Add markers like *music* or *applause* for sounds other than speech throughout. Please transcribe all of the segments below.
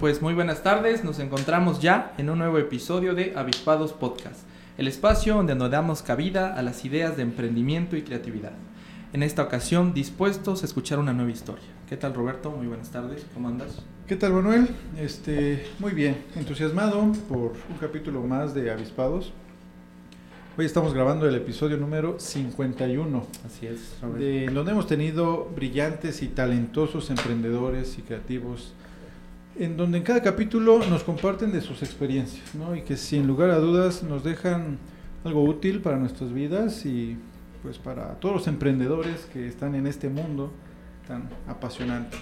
Pues muy buenas tardes, nos encontramos ya en un nuevo episodio de Avispados Podcast, el espacio donde nos damos cabida a las ideas de emprendimiento y creatividad. En esta ocasión dispuestos a escuchar una nueva historia. ¿Qué tal Roberto? Muy buenas tardes, ¿cómo andas? ¿Qué tal Manuel? Este, muy bien, entusiasmado por un capítulo más de Avispados. Hoy estamos grabando el episodio número 51. Así es, Roberto. De, donde hemos tenido brillantes y talentosos emprendedores y creativos en donde en cada capítulo nos comparten de sus experiencias, ¿no? Y que sin lugar a dudas nos dejan algo útil para nuestras vidas y pues para todos los emprendedores que están en este mundo tan apasionante.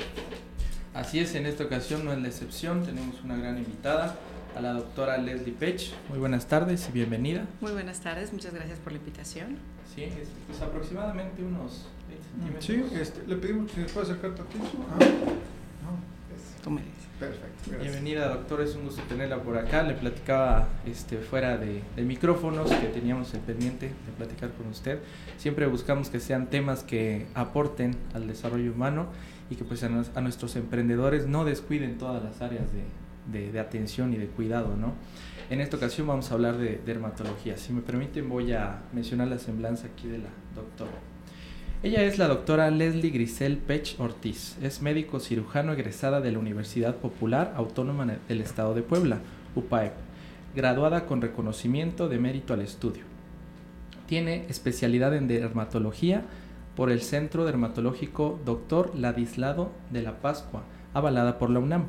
Así es, en esta ocasión no es la excepción, tenemos una gran invitada, a la doctora Leslie Pech. Muy buenas tardes y bienvenida. Muy buenas tardes, muchas gracias por la invitación. Sí, es pues aproximadamente unos 20 centímetros. Sí, este, le pedimos que se pueda acercar tantito. Ah, no, Tú me dices. Perfecto. Bienvenida, doctor. Es un gusto tenerla por acá. Le platicaba este, fuera de, micrófonos que teníamos el pendiente de platicar con usted. Siempre buscamos que sean temas que aporten al desarrollo humano y que pues a, nuestros emprendedores no descuiden todas las áreas de, de, atención y de cuidado, ¿no? En esta ocasión vamos a hablar de dermatología. Si me permiten voy a mencionar la semblanza aquí de la doctora. Ella es la doctora Leslie Grisel Pech Ortiz. Es médico cirujano egresada de la Universidad Popular Autónoma del Estado de Puebla, UPAEP, graduada con reconocimiento de mérito al estudio. Tiene especialidad en dermatología por el Centro Dermatológico Dr. Ladislado de la Pascua, avalada por la UNAM.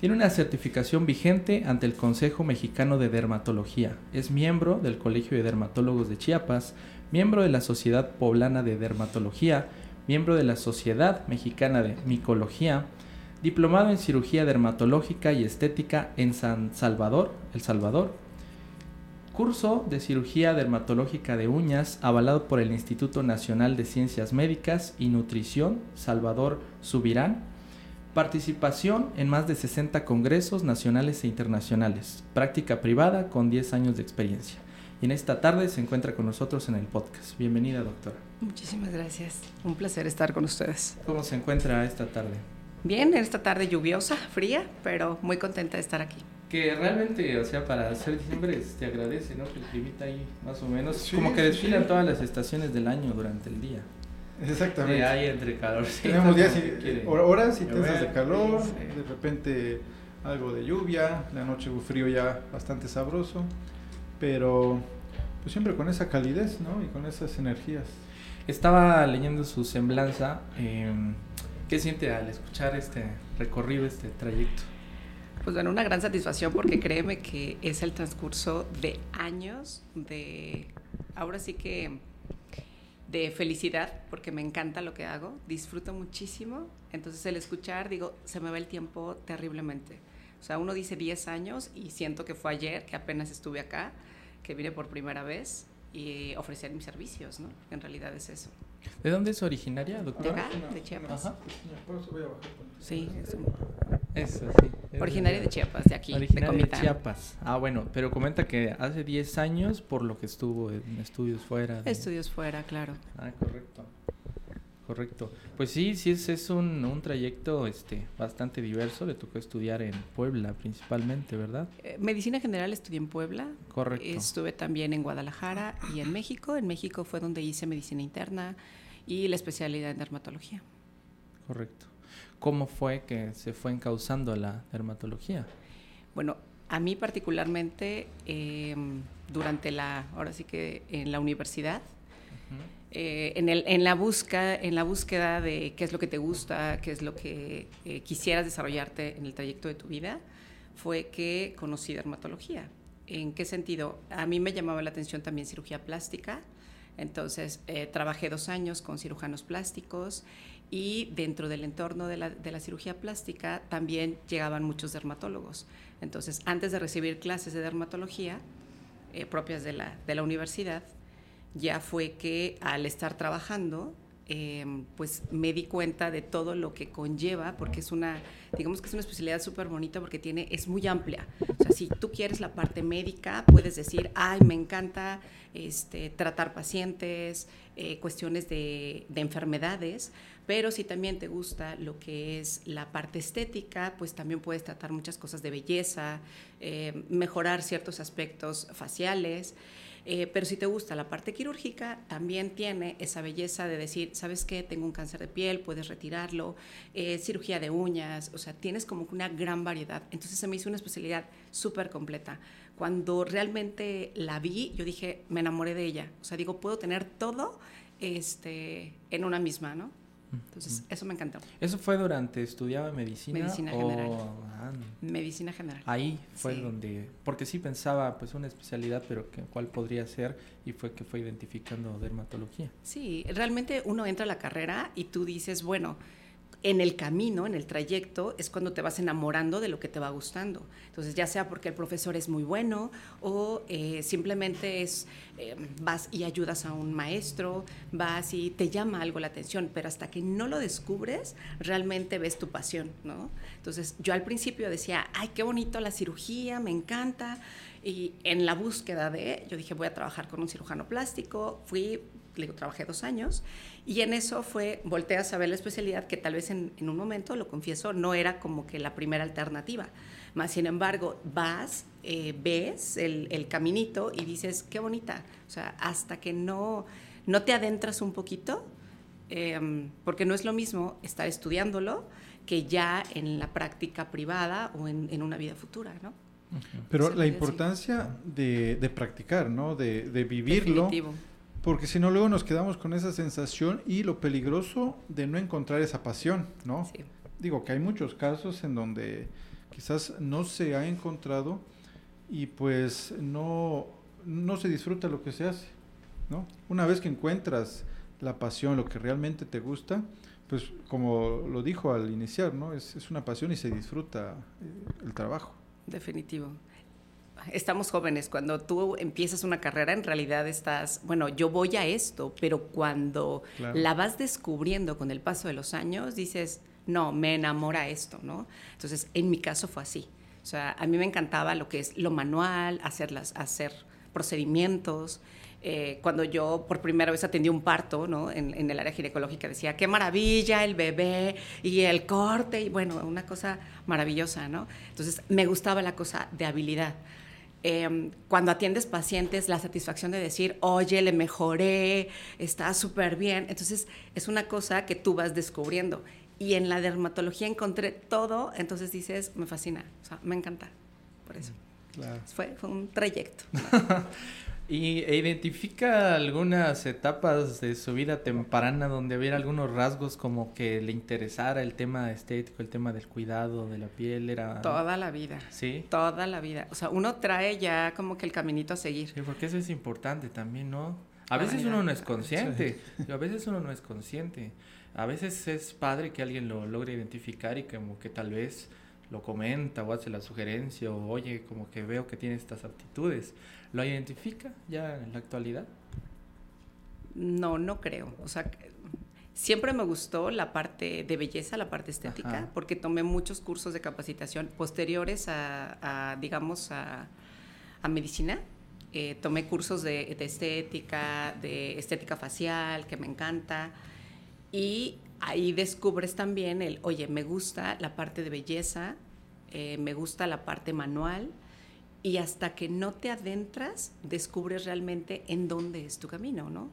Tiene una certificación vigente ante el Consejo Mexicano de Dermatología. Es miembro del Colegio de Dermatólogos de Chiapas, miembro de la Sociedad Poblana de Dermatología, miembro de la Sociedad Mexicana de Micología, diplomado en cirugía dermatológica y estética en San Salvador, El Salvador, curso de cirugía dermatológica de uñas avalado por el Instituto Nacional de Ciencias Médicas y Nutrición, Salvador Subirán, participación en más de 60 congresos nacionales e internacionales, práctica privada con 10 años de experiencia y en esta tarde se encuentra con nosotros en el podcast. Bienvenida, doctora. Muchísimas gracias. Un placer estar con ustedes. ¿Cómo se encuentra esta tarde? Bien, esta tarde lluviosa, fría, pero muy contenta de estar aquí. Que realmente, o sea, para hacer diciembre te agradece, ¿no? Que el clima ahí más o menos, como que desfilan todas las estaciones del año durante el día. Exactamente. Eh, hay entre calor. Tenemos días y, horas intensas de calor, de repente algo de lluvia, la noche frío ya bastante sabroso, pero pues siempre con esa calidez, ¿no? Y con esas energías. Estaba leyendo su semblanza. Em, ¿Qué siente al escuchar este recorrido, este trayecto? Pues bueno, una gran satisfacción porque créeme que es el transcurso de años de, ahora sí que, de felicidad, porque me encanta lo que hago, disfruto muchísimo. Entonces el escuchar, digo, se me va el tiempo terriblemente. O sea, uno dice 10 años y siento que fue ayer que apenas estuve acá que vine por primera vez y ofrecer mis servicios, ¿no? En realidad es eso. ¿De dónde es originaria, doctora? De acá, de Chiapas. Ajá. Sí, eso. Eso, sí. Originaria de Chiapas, de aquí, originaria de, Chiapas. Ah, bueno, pero comenta que hace 10 años por lo que estuvo en estudios fuera. Estudios fuera, claro. Ah, correcto. Correcto. Pues sí, sí, es, es un, un, trayecto este, bastante diverso. Le tocó estudiar en Puebla principalmente, ¿verdad? Eh, medicina general estudié en Puebla. Correcto. Estuve también en Guadalajara y en México. En México fue donde hice medicina interna y la especialidad en dermatología. Correcto. ¿Cómo fue que se fue encauzando a la dermatología? Bueno, a mí particularmente, em, durante la, ahora sí que en la universidad, eh, en, el, en, la busca, en la búsqueda de qué es lo que te gusta, qué es lo que eh, quisieras desarrollarte en el trayecto de tu vida, fue que conocí dermatología. ¿En qué sentido? A mí me llamaba la atención también cirugía plástica, Entonces, eh, trabajé dos años con cirujanos plásticos y dentro del entorno de la, de la, cirugía plástica también llegaban muchos dermatólogos. Entonces, antes de recibir clases de dermatología eh, propias de la, de la universidad, ya fue que al estar trabajando Em, pues me di cuenta de todo lo que conlleva, porque es una, digamos que es una especialidad súper bonita porque tiene, es muy amplia. O sea, si tú quieres la parte médica, puedes decir, ay, me encanta este, tratar pacientes, eh, cuestiones de, de enfermedades, pero si también te gusta lo que es la parte estética, pues también puedes tratar muchas cosas de belleza, eh, mejorar ciertos aspectos faciales. Eh, pero si te gusta la parte quirúrgica, también tiene esa belleza de decir, ¿sabes qué? Tengo un cáncer de piel, puedes retirarlo, eh, cirugía de uñas, o sea, tienes como una gran variedad. Entonces se me hizo una especialidad súper completa. Cuando realmente la vi, yo dije, me enamoré de ella. O sea, digo, puedo tener todo este, en una misma, ¿no? Entonces, eso me encantó. ¿Eso fue durante estudiaba medicina? Medicina general. medicina general. Ahí fue donde, porque sí pensaba, pues una especialidad, pero que, cuál podría ser, y fue que fue identificando dermatología. Sí, realmente uno entra a la carrera y tú dices, bueno, en el camino, en el trayecto, es cuando te vas enamorando de lo que te va gustando. Entonces, ya sea porque el profesor es muy bueno o eh, simplemente es, eh, vas y ayudas a un maestro, vas y te llama algo la atención, pero hasta que no lo descubres, realmente ves tu pasión, ¿no? Entonces, yo al principio decía, ay, qué bonito la cirugía, me encanta. Y en la búsqueda de, yo dije, voy a trabajar con un cirujano plástico, fui, digo, trabajé dos años y en eso fue, volteé a saber la especialidad que tal vez en, un momento, lo confieso, no era como que la primera alternativa. Más sin embargo, vas, eh, ves el, caminito y dices, qué bonita. O sea, hasta que no, no te adentras un poquito, em, porque no es lo mismo estar estudiándolo que ya en la práctica privada o en, una vida futura, ¿no? Pero la importancia de, de, practicar, ¿no? De, de vivirlo. Definitivo porque si no luego nos quedamos con esa sensación y lo peligroso de no encontrar esa pasión, ¿no? Digo que hay muchos casos en donde quizás no se ha encontrado y pues no, no se disfruta lo que se hace, ¿no? Una vez que encuentras la pasión, lo que realmente te gusta, pues como lo dijo al iniciar, ¿no? Es, es una pasión y se disfruta eh, el trabajo. Definitivo estamos jóvenes, cuando tú empiezas una carrera, en realidad estás, bueno, yo voy a esto, pero cuando la vas descubriendo con el paso de los años, dices, no, me enamora esto, ¿no? Entonces, en mi caso fue así. O sea, a mí me encantaba lo que es lo manual, hacer, hacer procedimientos. Eh, cuando yo por primera vez atendí un parto, ¿no? En, en, el área ginecológica decía, qué maravilla el bebé y el corte, y bueno, una cosa maravillosa, ¿no? Entonces, me gustaba la cosa de habilidad. Em, cuando atiendes pacientes, la satisfacción de decir, oye, le mejoré, está súper bien. Entonces, es una cosa que tú vas descubriendo. Y en la dermatología encontré todo, entonces dices, me fascina, o sea, me encanta. Por eso. Fue, fue un trayecto. *laughs* ¿Y identifica algunas etapas de su vida temprana donde hubiera algunos rasgos como que le interesara el tema estético, el tema del cuidado de la piel? Era... Toda la vida. Sí. Toda la vida. O sea, uno trae ya como que el caminito a seguir. Sí, porque eso es importante también, ¿no? A veces uno no es consciente, a veces uno no es consciente. A veces es padre que alguien lo logre identificar y como que tal vez lo comenta o hace la sugerencia o oye, como que veo que tiene estas aptitudes ¿Lo identifica ya en la actualidad? No, no creo. O sea, siempre me gustó la parte de belleza, la parte estética, porque tomé muchos cursos de capacitación posteriores a, digamos, a, medicina. Eh, tomé cursos de, estética, de estética facial, que me encanta. Y ahí descubres también el, oye, me gusta la parte de belleza, eh, me gusta la parte manual y hasta que no te adentras, descubres realmente en dónde es tu camino, ¿no?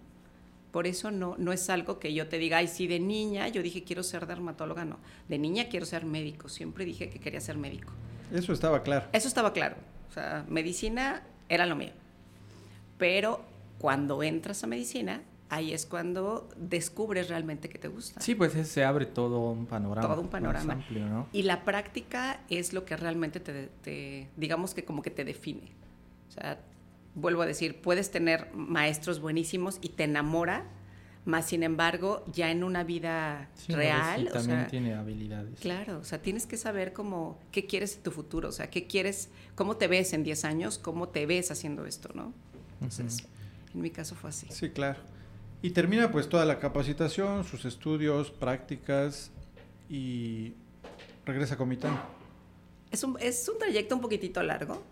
Por eso no, no es algo que yo te diga, ay, sí, de niña yo dije quiero ser dermatóloga, no. De niña quiero ser médico, siempre dije que quería ser médico. Eso estaba claro. Eso estaba claro. O sea, medicina era lo mío. Pero cuando entras a medicina, ahí es cuando descubres realmente que te gusta. Sí, pues se abre todo un panorama. Todo un panorama. Amplio, ¿no? Y la práctica es lo que realmente te, digamos que como que te define. O sea, vuelvo a decir, puedes tener maestros buenísimos y te enamora, más sin embargo, ya en una vida real. también tiene habilidades. Claro, o sea, tienes que saber cómo, qué quieres en tu futuro, o sea, qué quieres, cómo te ves en 10 años, cómo te ves haciendo esto, ¿no? Entonces, en mi caso fue así. Sí, claro. Y termina pues toda la capacitación, sus estudios, prácticas y regresa a Comitán. Es un, es un trayecto un poquitito largo,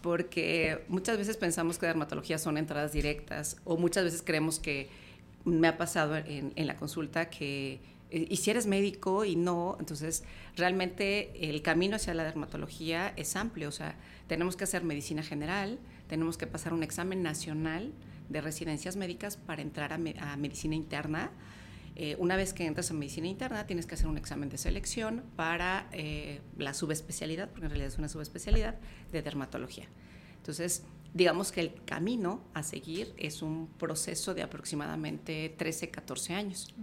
porque muchas veces pensamos que dermatología son entradas directas, o muchas veces creemos que me ha pasado en, en la consulta que eh, y si eres médico y no, entonces realmente el camino hacia la dermatología es amplio, o sea, tenemos que hacer medicina general, tenemos que pasar un examen nacional de residencias médicas para entrar a, a medicina interna, eh, una vez que entras a medicina interna, tienes que hacer un examen de selección para eh, la subespecialidad, porque en realidad es una subespecialidad de dermatología. Entonces, digamos que el camino a seguir es un proceso de aproximadamente 13, 14 años.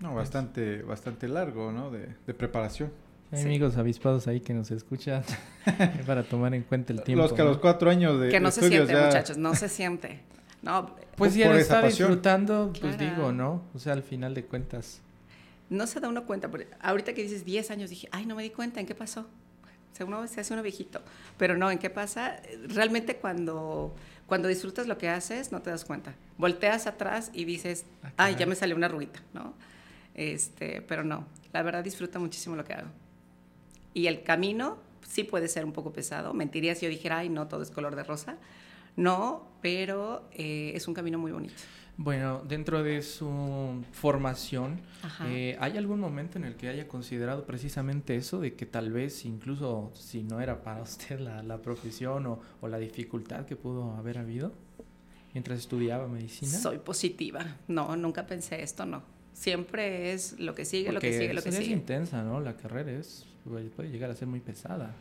No, bastante, bastante largo, ¿no? De, preparación. Hay amigos avispados ahí que nos escuchan *laughs* para tomar en cuenta el tiempo. Los que a los cuatro años de Que no se siente, muchachos, no se siente. No, *laughs* pues ya lo está disfrutando, pues digo, ¿no? O sea, al final de cuentas. No se da uno cuenta. Ahorita que dices 10 años, dije, ay, no me di cuenta, ¿en qué pasó? O sea, uno se hace uno viejito. Pero no, ¿en qué pasa? Realmente cuando, cuando disfrutas lo que haces, no te das cuenta. Volteas atrás y dices, ay, ya me salió una ruita, ¿no? Este, pero no, la verdad disfruta muchísimo lo que hago. Y el camino sí puede ser un poco pesado. Mentiría si yo dijera, ay, no, todo es color de rosa no, pero eh, es un camino muy bonito. Bueno, dentro de su formación, eh, ¿hay algún momento en el que haya considerado precisamente eso, de que tal vez incluso si no era para *laughs* usted la, profesión o, la dificultad que pudo haber habido mientras estudiaba medicina? Soy positiva, no, nunca pensé esto, no. Siempre es lo que sigue, lo que sigue, lo que sigue. Es intensa, ¿no? La carrera es, puede llegar a ser muy pesada.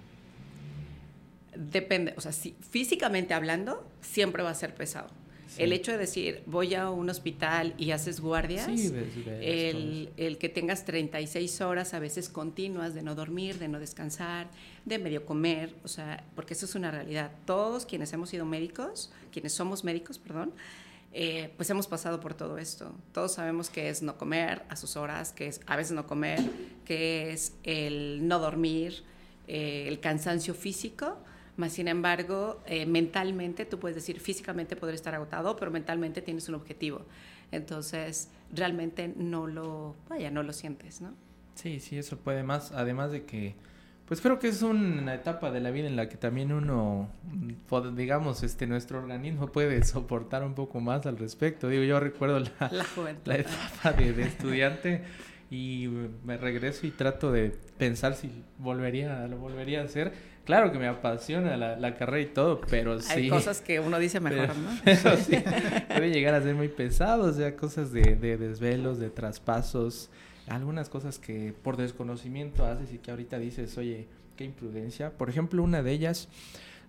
Depende, o sea, si, físicamente hablando, siempre va a ser pesado. El hecho de decir, voy a un hospital y haces guardias, el, el, que tengas 36 horas a veces continuas de no dormir, de no descansar, de medio comer, o sea, porque eso es una realidad. Todos quienes hemos sido médicos, quienes somos médicos, perdón, eh, pues hemos pasado por todo esto. Todos sabemos que es no comer a sus horas, que es a veces no comer, que es el no dormir, eh, el cansancio físico más sin embargo, eh, mentalmente, tú puedes decir, físicamente podré estar agotado, pero mentalmente tienes un objetivo. Entonces, realmente no lo, vaya, no lo sientes, ¿no? Sí, sí, eso puede más, además de que, pues creo que es una etapa de la vida en la que también uno, digamos, este, nuestro organismo puede soportar un poco más al respecto. Digo, yo recuerdo la, la, etapa de, de estudiante y me regreso y trato de pensar si volvería, lo volvería a hacer Claro que me apasiona la, carrera y todo, pero sí. Hay cosas que uno dice mejor, ¿no? *laughs* Eso sí, puede llegar a ser muy pesado, o sea, cosas de, de desvelos, de traspasos, algunas cosas que por desconocimiento haces y que ahorita dices, oye, qué imprudencia. Por ejemplo, una de ellas,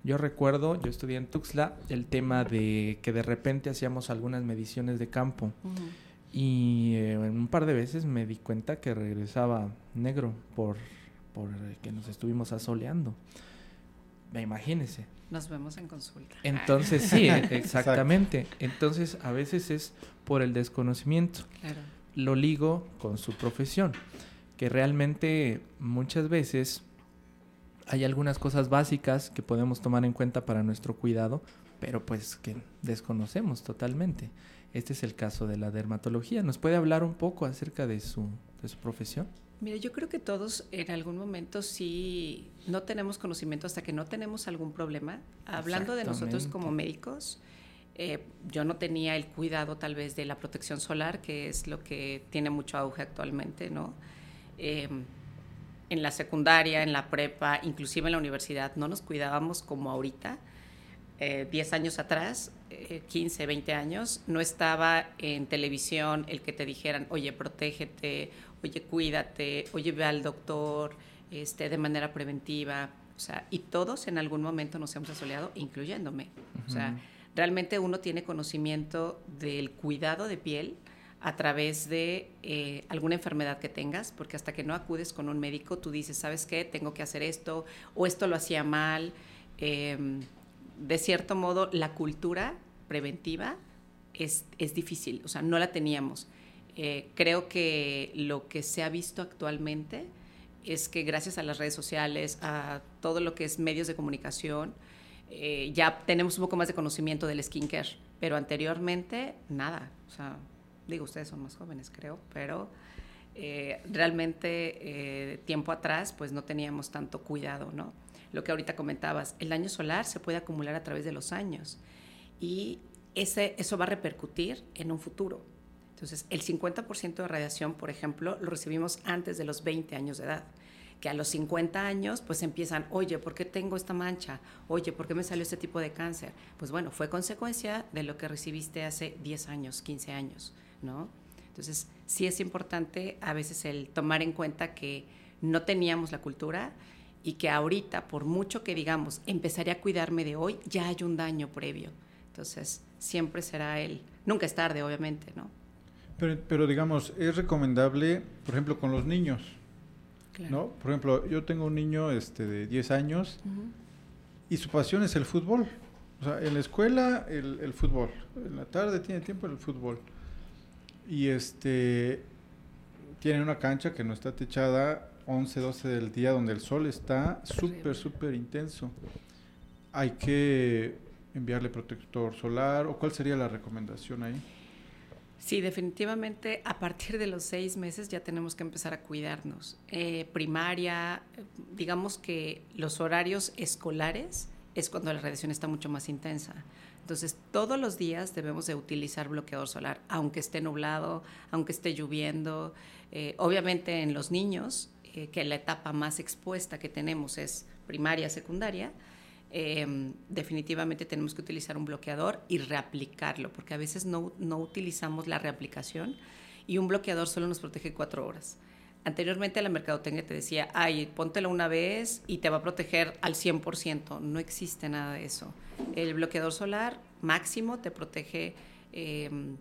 yo recuerdo, yo estudié en Tuxtla, el tema de que de repente hacíamos algunas mediciones de campo. Y eh, un par de veces me di cuenta que regresaba negro por por que nos estuvimos asoleando. Imagínese. Nos vemos en consulta. Entonces, *laughs* sí, exactamente. Entonces, a veces es por el desconocimiento. Claro. Lo ligo con su profesión, que realmente muchas veces hay algunas cosas básicas que podemos tomar en cuenta para nuestro cuidado, pero pues que desconocemos totalmente. Este es el caso de la dermatología. ¿Nos puede hablar un poco acerca de su, de su profesión? Mira, yo creo que todos en algún momento sí no tenemos conocimiento hasta que no tenemos algún problema. Hablando de nosotros como médicos, eh, yo no tenía el cuidado tal vez de la protección solar, que es lo que tiene mucho auge actualmente, ¿no? Em, en la secundaria, en la prepa, inclusive en la universidad, no nos cuidábamos como ahorita. Eh, 10 años atrás, 15, eh, 20 años, no estaba en televisión el que te dijeran, oye, protégete, oye, cuídate, oye, ve al doctor este, de manera preventiva. O sea, y todos en algún momento nos hemos asoleado, incluyéndome. O sea, realmente uno tiene conocimiento del cuidado de piel a través de eh, alguna enfermedad que tengas, porque hasta que no acudes con un médico, tú dices, ¿sabes qué? Tengo que hacer esto, o esto lo hacía mal. Em, de cierto modo, la cultura preventiva es, es difícil, o sea, no la teníamos. Eh, creo que lo que se ha visto actualmente es que gracias a las redes sociales, a todo lo que es medios de comunicación, eh, ya tenemos un poco más de conocimiento del skincare, pero anteriormente nada. O sea, digo, ustedes son más jóvenes, creo, pero eh, realmente tiempo atrás pues no teníamos tanto cuidado, ¿no? Lo que ahorita comentabas, el daño solar se puede acumular a través de los años y ese, eso va a repercutir en un futuro. Entonces, el 50% de radiación, por ejemplo, lo recibimos antes de los 20 años de edad que a los 50 años pues empiezan, oye, ¿por qué tengo esta mancha? Oye, ¿por qué me salió este tipo de cáncer? Pues bueno, fue consecuencia de lo que recibiste hace 10 años, 15 años, ¿no? Entonces, sí es importante a veces el tomar en cuenta que no teníamos la cultura y que ahorita, por mucho que digamos, empezaré a cuidarme de hoy, ya hay un daño previo. Entonces, siempre será el, nunca es tarde, obviamente, ¿no? Pero, pero digamos, es recomendable, por ejemplo, con los niños, ¿no? Por ejemplo, yo tengo un niño este, de 10 años y su pasión es el fútbol. O sea, en la escuela el, el fútbol, en la tarde tiene tiempo el fútbol. Y este tiene una cancha que no está techada 11, 12 del día donde el sol está súper, súper intenso. Hay que enviarle protector solar o cuál sería la recomendación ahí? Sí, definitivamente a partir de los seis meses ya tenemos que empezar a cuidarnos. Eh, primaria, digamos que los horarios escolares es cuando la radiación está mucho más intensa. Entonces, todos los días debemos de utilizar bloqueador solar, aunque esté nublado, aunque esté lloviendo. Eh, obviamente en los niños, eh, que la etapa más expuesta que tenemos es primaria, secundaria, Em, definitivamente tenemos que utilizar un bloqueador y reaplicarlo, porque a veces no, no utilizamos la reaplicación y un bloqueador solo nos protege cuatro horas. Anteriormente la mercadotecnia te decía, ay, póntelo una vez y te va a proteger al 100%. No existe nada de eso. El bloqueador solar máximo te protege, em,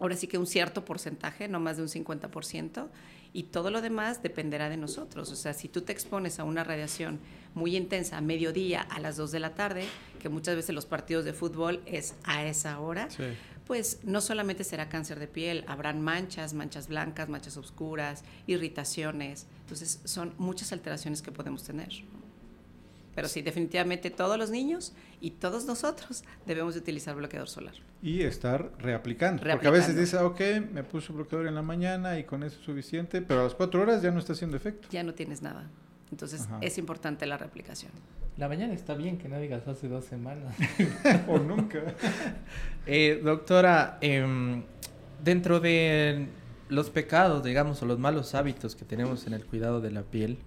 ahora sí que un cierto porcentaje, no más de un 50%, y todo lo demás dependerá de nosotros. O sea, si tú te expones a una radiación muy intensa a mediodía, a las 2 de la tarde, que muchas veces los partidos de fútbol es a esa hora, pues no solamente será cáncer de piel, habrán manchas, manchas blancas, manchas oscuras, irritaciones. Entonces, son muchas alteraciones que podemos tener. Pero sí, definitivamente todos los niños y todos nosotros debemos utilizar bloqueador solar. Y estar reaplicando. Porque a veces dice, ok, me puso bloqueador en la mañana y con eso es suficiente, pero a las cuatro horas ya no está haciendo efecto. Ya no tienes nada. Entonces es importante la reaplicación. La mañana está bien que no digas hace dos semanas. *laughs* o nunca. *laughs* Eh, doctora, em, dentro de los pecados, digamos, o los malos hábitos que tenemos en el cuidado de la piel,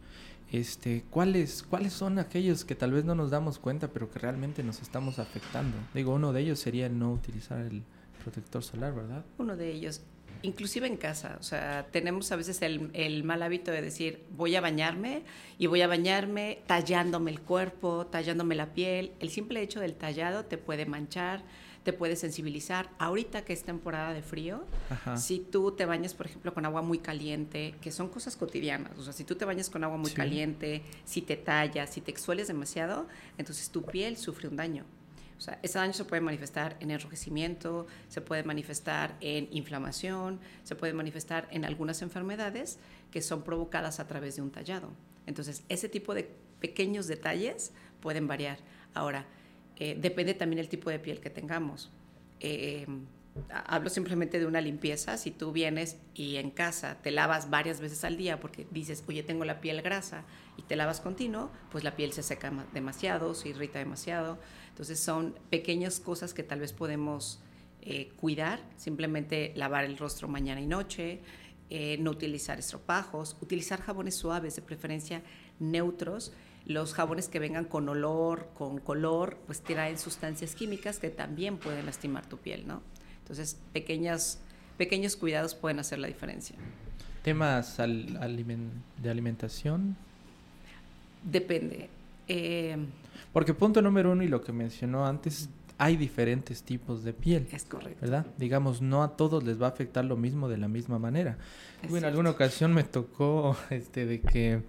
este, ¿cuáles, ¿cuáles son aquellos que tal vez no nos damos cuenta, pero que realmente nos estamos afectando? Digo, uno de ellos sería no utilizar el protector solar, ¿verdad? Uno de ellos, inclusive en casa, o sea, tenemos a veces el, el, mal hábito de decir, voy a bañarme y voy a bañarme tallándome el cuerpo, tallándome la piel. El simple hecho del tallado te puede manchar, te puede sensibilizar. Ahorita que es temporada de frío, si tú te bañas, por ejemplo, con agua muy caliente, que son cosas cotidianas, o sea, si tú te bañas con agua muy caliente, si te tallas, si te exsueles demasiado, entonces tu piel sufre un daño. O sea, ese daño se puede manifestar en enrojecimiento, se puede manifestar en inflamación, se puede manifestar en algunas enfermedades que son provocadas a través de un tallado. Entonces, ese tipo de pequeños detalles pueden variar. Ahora, eh, depende también el tipo de piel que tengamos. Eh, hablo simplemente de una limpieza. Si tú vienes y en casa te lavas varias veces al día porque dices, oye, tengo la piel grasa y te lavas continuo, pues la piel se seca demasiado, se irrita demasiado. Entonces son pequeñas cosas que tal vez podemos eh, cuidar, simplemente lavar el rostro mañana y noche, no utilizar estropajos, utilizar jabones suaves, de preferencia neutros, los jabones que vengan con olor, con color, pues traen sustancias químicas que también pueden lastimar tu piel, ¿no? Entonces, pequeñas, pequeños cuidados pueden hacer la diferencia. ¿Temas de alimentación? Depende. Eh, Porque punto número uno y lo que mencionó antes, hay diferentes tipos de piel. Es correcto. ¿Verdad? Digamos, no a todos les va a afectar lo mismo de la misma manera. en alguna ocasión me tocó *laughs* este de que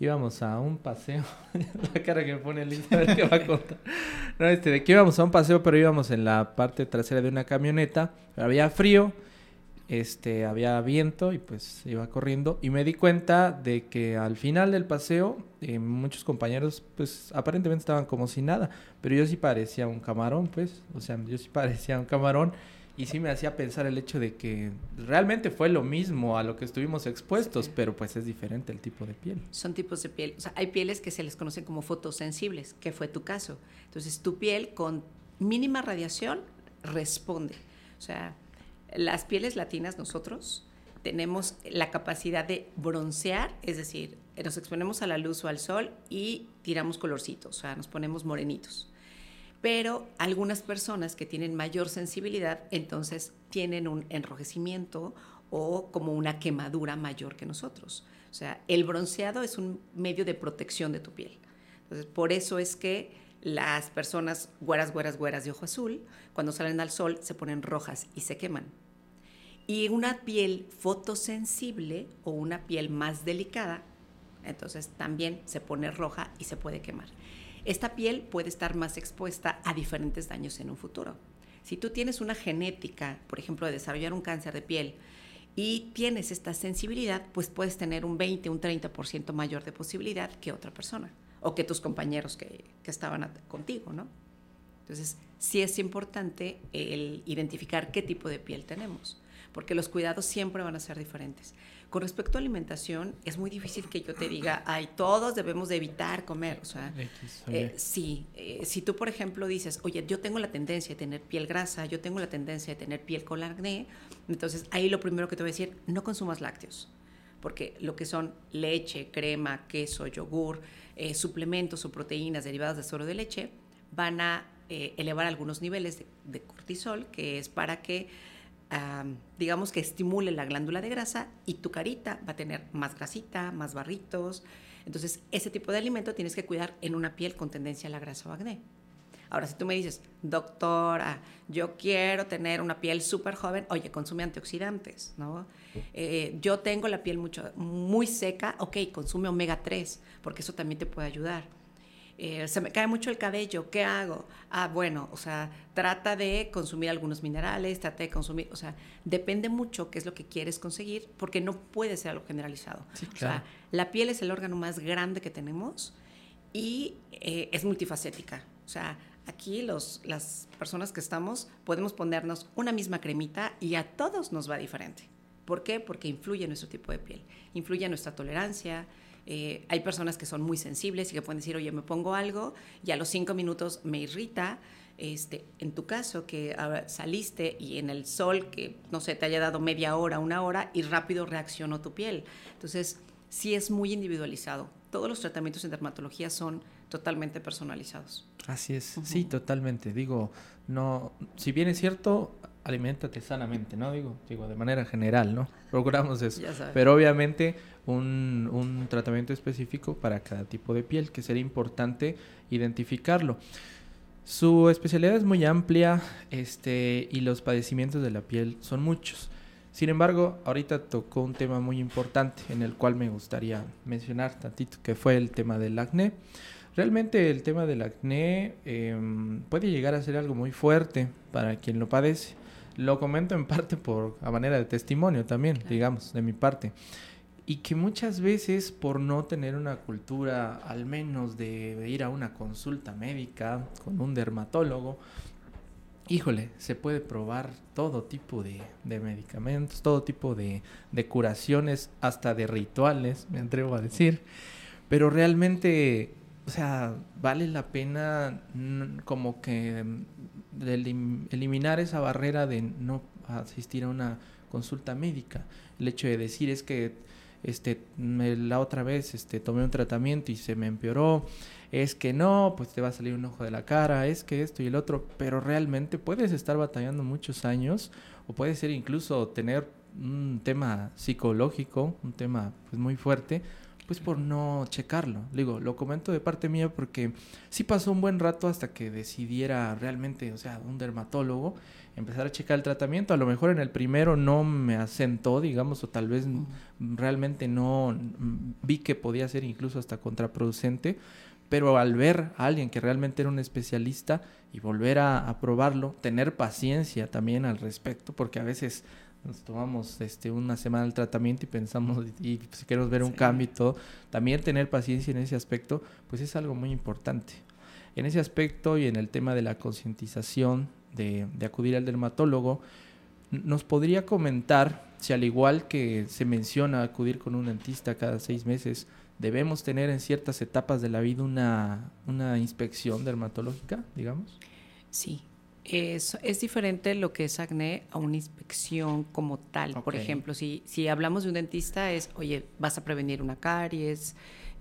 íbamos a un paseo. *laughs* la cara que me pone Lisa, a ver va a contar. No, este, de que íbamos a un paseo, pero íbamos en la parte trasera de una camioneta. Había frío, este, había viento y pues iba corriendo. Y me di cuenta de que al final del paseo, eh, muchos compañeros, pues aparentemente estaban como si nada. Pero yo sí parecía un camarón, pues. O sea, yo sí parecía un camarón y sí me hacía pensar el hecho de que realmente fue lo mismo a lo que estuvimos expuestos, pero pues es diferente el tipo de piel. Son tipos de piel, o sea, hay pieles que se les conocen como fotosensibles, que fue tu caso. Entonces, tu piel con mínima radiación responde. O sea, las pieles latinas nosotros tenemos la capacidad de broncear, es decir, nos exponemos a la luz o al sol y tiramos colorcitos, o sea, nos ponemos morenitos pero algunas personas que tienen mayor sensibilidad entonces tienen un enrojecimiento o como una quemadura mayor que nosotros. O sea, el bronceado es un medio de protección de tu piel. Entonces, por eso es que las personas güeras, güeras, güeras de ojo azul, cuando salen al sol, se ponen rojas y se queman. Y una piel fotosensible o una piel más delicada, entonces también se pone roja y se puede quemar esta piel puede estar más expuesta a diferentes daños en un futuro. Si tú tienes una genética, por ejemplo, de desarrollar un cáncer de piel y tienes esta sensibilidad, pues puedes tener un 20, un 30% mayor de posibilidad que otra persona o que tus compañeros que, que estaban contigo, ¿no? Entonces, sí es importante el identificar qué tipo de piel tenemos, porque los cuidados siempre van a ser diferentes. Con respecto a alimentación, es muy difícil que yo te diga, ay, todos debemos de evitar comer. O sea, eh, sí, eh, si tú, por ejemplo, dices, oye, yo tengo la tendencia de tener piel grasa, yo tengo la tendencia de tener piel con acné, entonces ahí lo primero que te voy a decir, no consumas lácteos, porque lo que son leche, crema, queso, yogur, eh, suplementos o proteínas derivadas de suero de leche, van a elevar algunos niveles de cortisol, que es para que digamos que estimule la glándula de grasa y tu carita va a tener más grasita, más barritos. Entonces, ese tipo de alimento tienes que cuidar en una piel con tendencia a la grasa o acné. Ahora, si tú me dices, doctora, yo quiero tener una piel súper joven, oye, consume antioxidantes, ¿no? Eh, yo tengo la piel mucho, muy seca, ok, consume omega 3, porque eso también te puede ayudar eh, se me cae mucho el cabello, ¿qué hago? Ah, bueno, o sea, trata de consumir algunos minerales, trata de consumir, o sea, depende mucho qué es lo que quieres conseguir, porque no puede ser algo generalizado. O sea, la piel es el órgano más grande que tenemos y eh, es multifacética. O sea, aquí los, las personas que estamos podemos ponernos una misma cremita y a todos nos va diferente. ¿Por qué? Porque influye en nuestro tipo de piel, influye en nuestra tolerancia, eh, hay personas que son muy sensibles y que pueden decir, oye, me pongo algo y a los cinco minutos me irrita. Este, en tu caso, que saliste y en el sol, que no sé, te haya dado media hora, una hora y rápido reaccionó tu piel. Entonces, sí es muy individualizado. Todos los tratamientos en dermatología son totalmente personalizados. Así es, sí, totalmente. Digo, no, si bien es cierto, alimentate sanamente, ¿no? Digo, digo, de manera general, ¿no? *laughs* Procuramos eso. Pero obviamente un, un, tratamiento específico para cada tipo de piel, que sería importante identificarlo. Su especialidad es muy amplia este, y los padecimientos de la piel son muchos. Sin embargo, ahorita tocó un tema muy importante en el cual me gustaría mencionar tantito, que fue el tema del acné. Realmente el tema del acné em, puede llegar a ser algo muy fuerte para quien lo padece. Lo comento en parte por a manera de testimonio también, digamos, de mi parte. Y que muchas veces por no tener una cultura al menos de, ir a una consulta médica con un dermatólogo, híjole, se puede probar todo tipo de, medicamentos, todo tipo de, de, curaciones, hasta de rituales, me atrevo a decir. Pero realmente, o sea, vale la pena como que de eliminar esa barrera de no asistir a una consulta médica. El hecho de decir es que este la otra vez este tomé un tratamiento y se me empeoró, es que no, pues te va a salir un ojo de la cara, es que esto y el otro, pero realmente puedes estar batallando muchos años o puede ser incluso tener un tema psicológico, un tema pues muy fuerte pues por no checarlo. Digo, lo comento de parte mía porque sí pasó un buen rato hasta que decidiera realmente, o sea, un dermatólogo, empezar a checar el tratamiento. A lo mejor en el primero no me asentó, digamos, o tal vez realmente no vi que podía ser incluso hasta contraproducente, pero al ver a alguien que realmente era un especialista y volver a, a probarlo, tener paciencia también al respecto, porque a veces nos tomamos este, una semana del tratamiento y pensamos, *laughs* y, si queremos ver un cambio y todo, también tener paciencia en ese aspecto, pues es algo muy importante. En ese aspecto y en el tema de la concientización, de, de acudir al dermatólogo, ¿nos podría comentar si al igual que se menciona acudir con un dentista cada seis meses, debemos tener en ciertas etapas de la vida una, una inspección dermatológica, digamos? Sí, es, es, diferente lo que es acné a una inspección como tal. Por ejemplo, si, si hablamos de un dentista, es, oye, vas a prevenir una caries,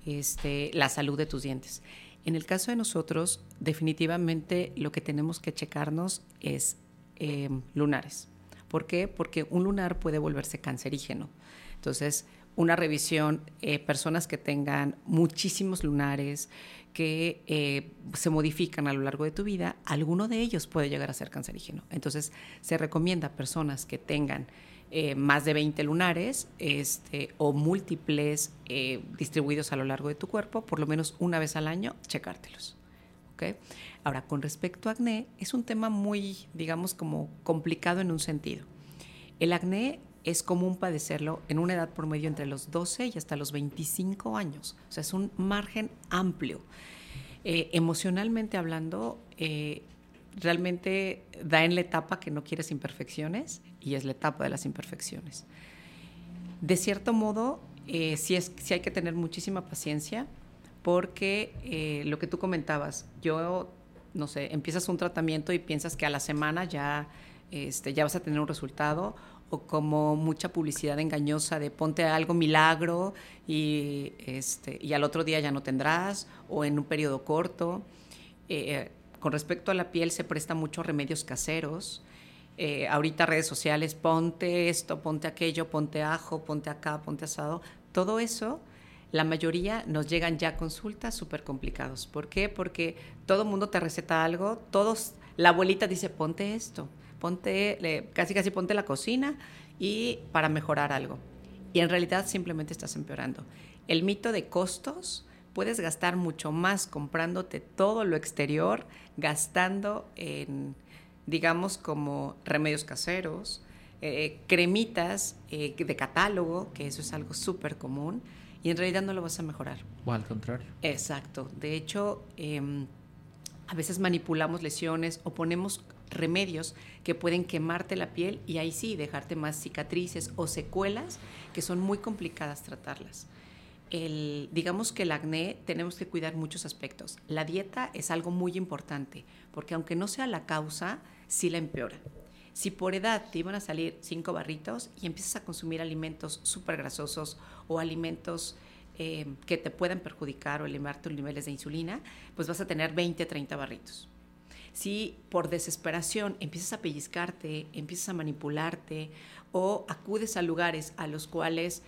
este, la salud de tus dientes. En el caso de nosotros, definitivamente lo que tenemos que checarnos es em, lunares. ¿Por qué? Porque un lunar puede volverse cancerígeno. Entonces, una revisión, eh, personas que tengan muchísimos lunares, que eh, se modifican a lo largo de tu vida, alguno de ellos puede llegar a ser cancerígeno. Entonces, se recomienda a personas que tengan eh, más de 20 lunares este, o múltiples eh, distribuidos a lo largo de tu cuerpo, por lo menos una vez al año, checártelos. ¿okay? Ahora, con respecto a acné, es un tema muy, digamos, como complicado en un sentido. El acné es común padecerlo en una edad por medio entre los 12 y hasta los 25 años. O sea, es un margen amplio. Eh, emocionalmente hablando, eh, realmente da en la etapa que no quieres imperfecciones y es la etapa de las imperfecciones. De cierto modo, eh, sí, es, sí hay que tener muchísima paciencia porque lo que tú comentabas, yo, no sé, empiezas un tratamiento y piensas que a la semana ya, este, ya vas a tener un resultado o como mucha publicidad engañosa de ponte algo milagro y, este, y al otro día ya no tendrás, o en un periodo corto. Eh, con respecto a la piel se presta mucho remedios caseros. Eh, ahorita redes sociales, ponte esto, ponte aquello, ponte ajo, ponte acá, ponte asado. Todo eso, la mayoría nos llegan ya consultas súper complicados. ¿Por qué? Porque todo mundo te receta algo, todos, la abuelita dice, ponte esto ponte, casi casi ponte la cocina y para mejorar algo. Y en realidad simplemente estás empeorando. El mito de costos, puedes gastar mucho más comprándote todo lo exterior, gastando en, digamos, como remedios caseros, eh, cremitas eh, de catálogo, que eso es algo súper común, y en realidad no lo vas a mejorar. O al contrario. Exacto. De hecho, em, a veces manipulamos lesiones o ponemos remedios que pueden quemarte la piel y ahí sí dejarte más cicatrices o secuelas que son muy complicadas tratarlas. Digamos que el acné tenemos que cuidar muchos aspectos. La dieta es algo muy importante porque aunque no sea la causa, sí la empeora. Si por edad te iban a salir cinco barritos y empiezas a consumir alimentos súper grasosos o alimentos eh, que te puedan perjudicar o elevarte los niveles de insulina, pues vas a tener 20, 30 barritos. Si por desesperación empiezas a pellizcarte, empiezas a manipularte o acudes a lugares a los cuales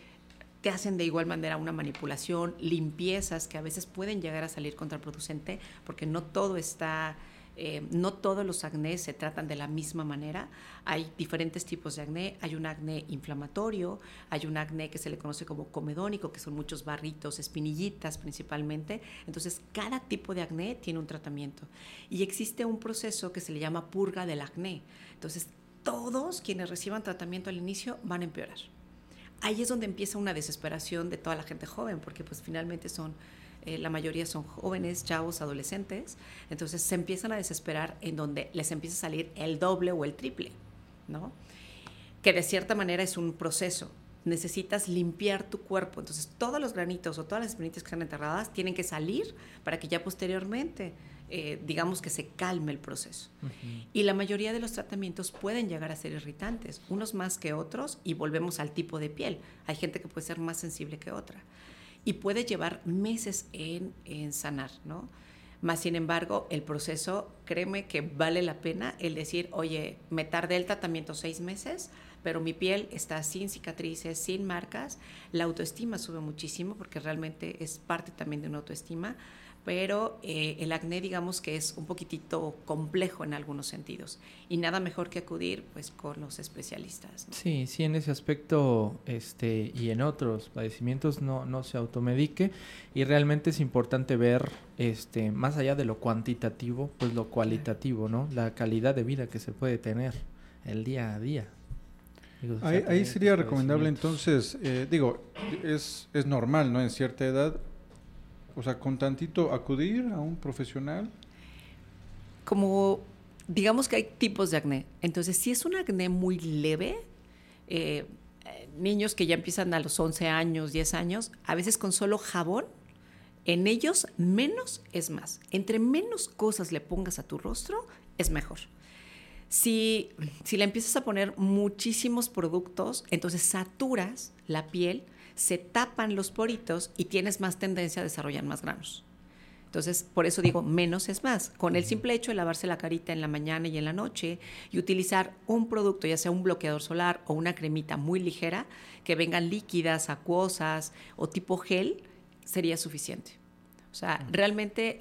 te hacen de igual manera una manipulación, limpiezas que a veces pueden llegar a salir contraproducente porque no todo está eh, no todos los acné se tratan de la misma manera. Hay diferentes tipos de acné. Hay un acné inflamatorio, hay un acné que se le conoce como comedónico, que son muchos barritos, espinillitas principalmente. Entonces, cada tipo de acné tiene un tratamiento. Y existe un proceso que se le llama purga del acné. Entonces, todos quienes reciban tratamiento al inicio van a empeorar. Ahí es donde empieza una desesperación de toda la gente joven, porque pues finalmente son eh, la mayoría son jóvenes, chavos, adolescentes, entonces se empiezan a desesperar en donde les empieza a salir el doble o el triple, ¿no? Que de cierta manera es un proceso. Necesitas limpiar tu cuerpo. Entonces, todos los granitos o todas las espinitas que están enterradas tienen que salir para que ya posteriormente, eh, digamos que se calme el proceso. Y la mayoría de los tratamientos pueden llegar a ser irritantes, unos más que otros, y volvemos al tipo de piel. Hay gente que puede ser más sensible que otra y puede llevar meses en, sanar, ¿no? Más sin embargo, el proceso, créeme que vale la pena el decir, oye, me tardé el tratamiento seis meses, pero mi piel está sin cicatrices, sin marcas, la autoestima sube muchísimo porque realmente es parte también de una autoestima pero eh, el acné digamos que es un poquitito complejo en algunos sentidos y nada mejor que acudir pues con los especialistas. Sí, sí, en ese aspecto este, y en otros padecimientos no, no se automedique y realmente es importante ver este, más allá de lo cuantitativo, pues lo cualitativo, ¿no? La calidad de vida que se puede tener el día a día. ahí, sería recomendable entonces, eh, digo, es, es normal, ¿no? En cierta edad o sea, con tantito acudir a un profesional. Como digamos que hay tipos de acné. Entonces, si es un acné muy leve, eh, niños que ya empiezan a los 11 años, 10 años, a veces con solo jabón, en ellos menos es más. Entre menos cosas le pongas a tu rostro, es mejor. Si, si le empiezas a poner muchísimos productos, entonces saturas la piel se tapan los poritos y tienes más tendencia a desarrollar más granos. Entonces, por eso digo, menos es más. Con el simple hecho de lavarse la carita en la mañana y en la noche y utilizar un producto, ya sea un bloqueador solar o una cremita muy ligera, que vengan líquidas, acuosas o tipo gel, sería suficiente. O sea, realmente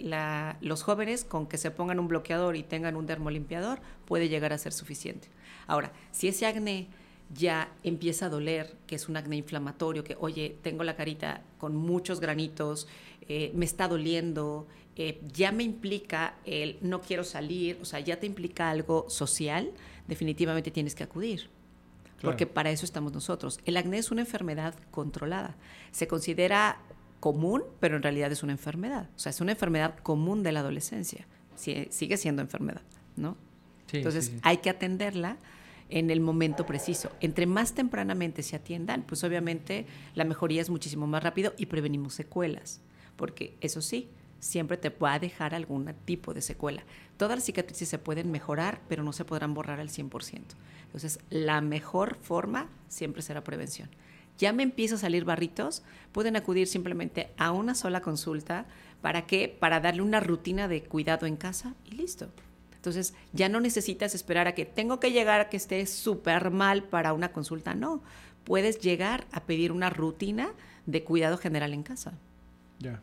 los jóvenes con que se pongan un bloqueador y tengan un dermolimpiador puede llegar a ser suficiente. Ahora, si ese acné ya empieza a doler, que es un acné inflamatorio, que oye, tengo la carita con muchos granitos, eh, me está doliendo, eh, ya me implica el no quiero salir, o sea, ya te implica algo social, definitivamente tienes que acudir. Porque para eso estamos nosotros. El acné es una enfermedad controlada. Se considera común, pero en realidad es una enfermedad. O sea, es una enfermedad común de la adolescencia. sigue siendo enfermedad, ¿no? Entonces hay que atenderla en el momento preciso. Entre más tempranamente se atiendan, pues obviamente la mejoría es muchísimo más rápido y prevenimos secuelas, porque eso sí, siempre te va a dejar algún tipo de secuela. Todas las cicatrices se pueden mejorar, pero no se podrán borrar al 100%. Entonces, la mejor forma siempre será prevención. Ya me empieza a salir barritos, pueden acudir simplemente a una sola consulta. ¿Para qué? Para darle una rutina de cuidado en casa y listo. Entonces, ya no necesitas esperar a que tengo que llegar a que esté súper mal para una consulta. No, puedes llegar a pedir una rutina de cuidado general en casa. Ya.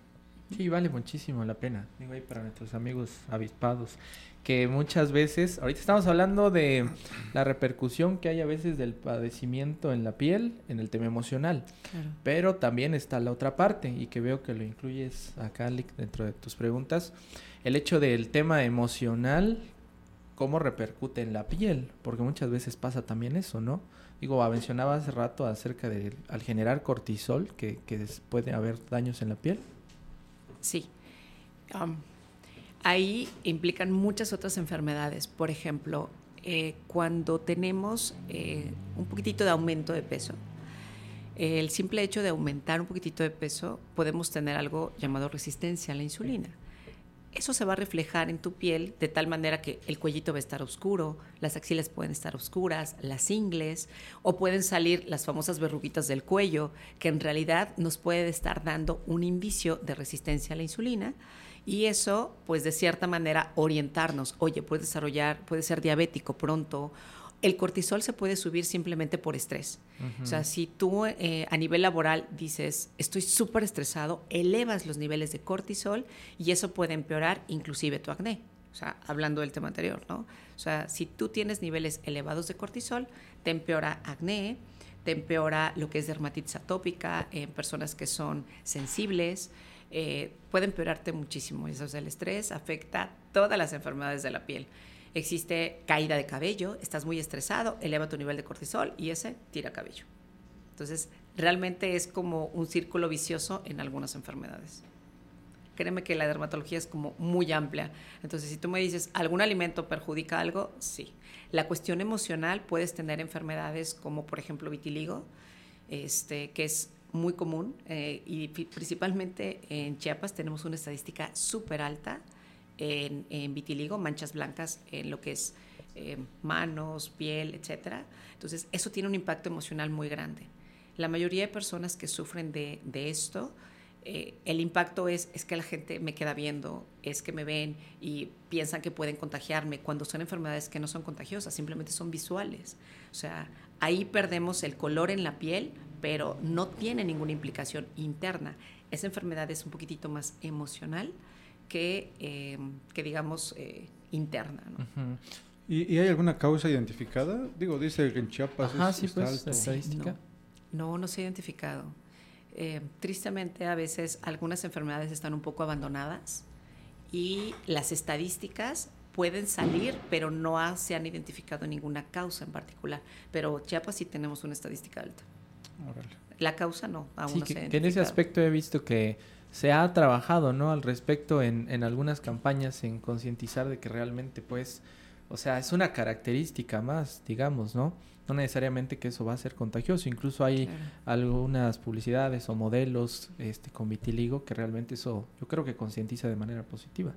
Sí, vale muchísimo la pena. Digo ahí para nuestros amigos avispados, que muchas veces, ahorita estamos hablando de la repercusión que hay a veces del padecimiento en la piel, en el tema emocional, pero también está la otra parte y que veo que lo incluyes acá, dentro de tus preguntas, el hecho del tema emocional, cómo repercute en la piel, porque muchas veces pasa también eso, ¿no? Digo, mencionaba hace rato acerca de al generar cortisol, que, puede haber daños en la piel. Sí. ahí implican muchas otras enfermedades. Por ejemplo, eh, cuando tenemos eh, un poquitito de aumento de peso, el simple hecho de aumentar un poquitito de peso, podemos tener algo llamado resistencia a la insulina eso se va a reflejar en tu piel de tal manera que el cuellito va a estar oscuro, las axilas pueden estar oscuras, las ingles, o pueden salir las famosas verruguitas del cuello, que en realidad nos puede estar dando un indicio de resistencia a la insulina. Y eso, pues de cierta manera, orientarnos, oye, puede desarrollar, puede ser diabético pronto, el cortisol se puede subir simplemente por estrés. O sea, si tú eh, a nivel laboral dices, estoy súper estresado, elevas los niveles de cortisol y eso puede empeorar inclusive tu acné. O sea, hablando del tema anterior, ¿no? O sea, si tú tienes niveles elevados de cortisol, te empeora acné, te empeora lo que es dermatitis atópica en personas que son sensibles, eh, puede empeorarte muchísimo. Eso es el estrés, afecta todas las enfermedades de la piel existe caída de cabello, estás muy estresado, eleva tu nivel de cortisol y ese tira cabello. Entonces, realmente es como un círculo vicioso en algunas enfermedades. Créeme que la dermatología es como muy amplia. Entonces, si tú me dices, ¿algún alimento perjudica algo? Sí. La cuestión emocional, puedes tener enfermedades como, por ejemplo, vitiligo, este, que es muy común eh, y principalmente en Chiapas tenemos una estadística súper alta en, vitiligo, manchas blancas en lo que es eh, manos, piel, etc. Entonces, eso tiene un impacto emocional muy grande. La mayoría de personas que sufren de, esto eh, el impacto es, es que la gente me queda viendo, es que me ven y piensan que pueden contagiarme, cuando son enfermedades que no son contagiosas, simplemente son visuales. O sea, ahí perdemos el color en la piel, pero no tiene ninguna implicación interna. Esa enfermedad es un poquitito más emocional que, eh, que digamos, eh, interna. ¿no? ¿Y, hay alguna causa identificada? Digo, dice que en Chiapas Ajá, sí, pues, estadística. No, no, no se ha identificado. Eh, tristemente a veces algunas enfermedades están un poco abandonadas y las estadísticas pueden salir, pero no se han identificado ninguna causa en particular. Pero Chiapas sí tenemos una estadística alta. La causa no, aún no se ha En ese aspecto he visto que se ha trabajado, ¿no? Al respecto en, en algunas campañas en concientizar de que realmente, pues, o sea, es una característica más, digamos, ¿no? no necesariamente que eso va a ser contagioso. Incluso hay algunas publicidades o modelos este, con vitiligo que realmente eso yo creo que concientiza de manera positiva.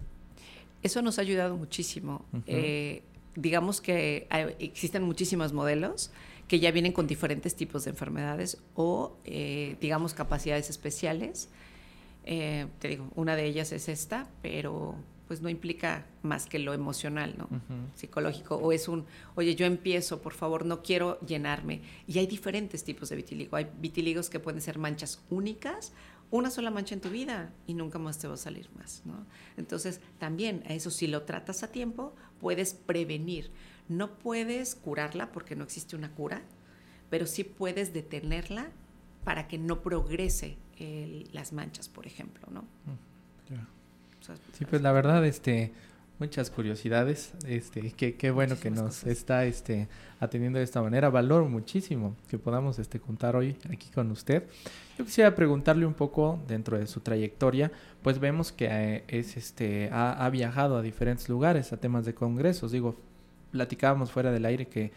Eso nos ha ayudado muchísimo. Eh, digamos que existen muchísimos modelos que ya vienen con diferentes tipos de enfermedades o, eh, digamos, capacidades especiales. Eh, te digo, una de ellas es esta, pero pues no implica más que lo emocional, ¿no? Psicológico. O es un, oye, yo empiezo, por favor, no quiero llenarme. Y hay diferentes tipos de vitiligo. Hay vitíligos que pueden ser manchas únicas, una sola mancha en tu vida y nunca más te va a salir más, ¿no? Entonces, también a eso, si lo tratas a tiempo, puedes prevenir. No puedes curarla porque no existe una cura, pero sí puedes detenerla para que no progrese las manchas, por ejemplo, ¿no? sí, pues la verdad, este, muchas curiosidades, este, qué, qué bueno que nos está, este, atendiendo de esta manera. Valoro muchísimo que podamos, este, contar hoy aquí con usted. Yo quisiera preguntarle un poco dentro de su trayectoria, pues vemos que eh, es, este, ha, ha viajado a diferentes lugares, a temas de congresos. Digo, platicábamos fuera del aire que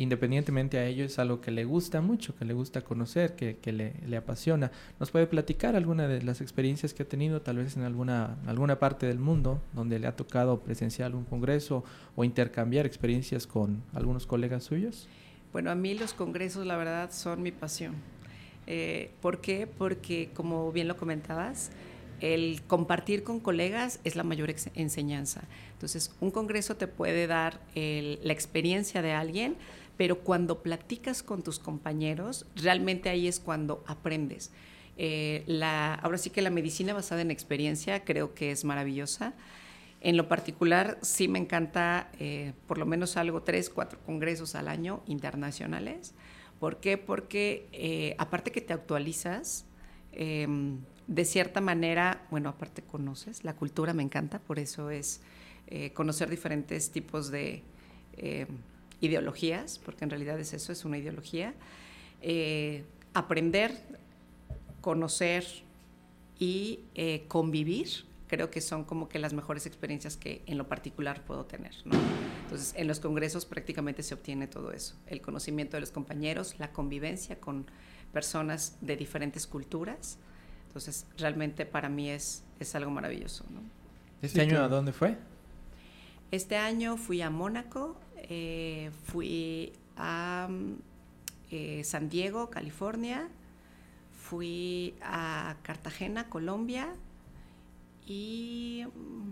independientemente a ello, es algo que le gusta mucho, que le gusta conocer, que, que le, le, apasiona. ¿Nos puede platicar alguna de las experiencias que ha tenido, tal vez en alguna, alguna parte del mundo, donde le ha tocado presenciar un congreso o intercambiar experiencias con algunos colegas suyos? Bueno, a mí los congresos, la verdad, son mi pasión. Eh, ¿Por qué? Porque, como bien lo comentabas, el compartir con colegas es la mayor enseñanza. Entonces, un congreso te puede dar el, la experiencia de alguien, pero cuando platicas con tus compañeros, realmente ahí es cuando aprendes. Eh, la, ahora sí que la medicina basada en experiencia creo que es maravillosa. En lo particular, sí me encanta eh, por lo menos algo, tres, cuatro congresos al año internacionales. ¿Por qué? Porque eh, aparte que te actualizas, em, de cierta manera, bueno, aparte conoces, la cultura me encanta, por eso es conocer diferentes tipos de em, ideologías, porque en realidad es eso, es una ideología, eh, aprender, conocer y eh, convivir, creo que son como que las mejores experiencias que en lo particular puedo tener. Entonces, en los congresos prácticamente se obtiene todo eso, el conocimiento de los compañeros, la convivencia con personas de diferentes culturas. Entonces, realmente para mí es, es algo maravilloso. ¿Este año a dónde fue? Este año fui a Mónaco, eh, fui a eh, San Diego, California, fui a Cartagena, Colombia y mm,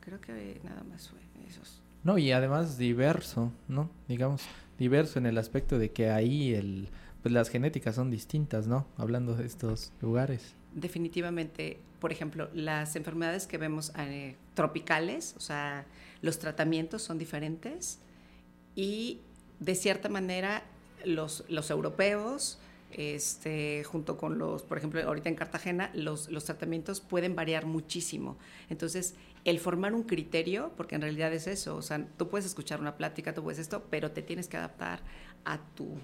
creo que nada más fue esos. No, y además diverso, ¿no? Digamos, diverso en el aspecto de que ahí el, pues las genéticas son distintas, ¿no? Hablando de estos lugares. Definitivamente, por ejemplo, las enfermedades que vemos eh, tropicales, o sea, los tratamientos son diferentes y de cierta manera los, los europeos, este, junto con los, por ejemplo, ahorita en Cartagena, los, los tratamientos pueden variar muchísimo. Entonces, el formar un criterio, porque en realidad es eso, o sea, tú puedes escuchar una plática, tú puedes esto, pero te tienes que adaptar a tu,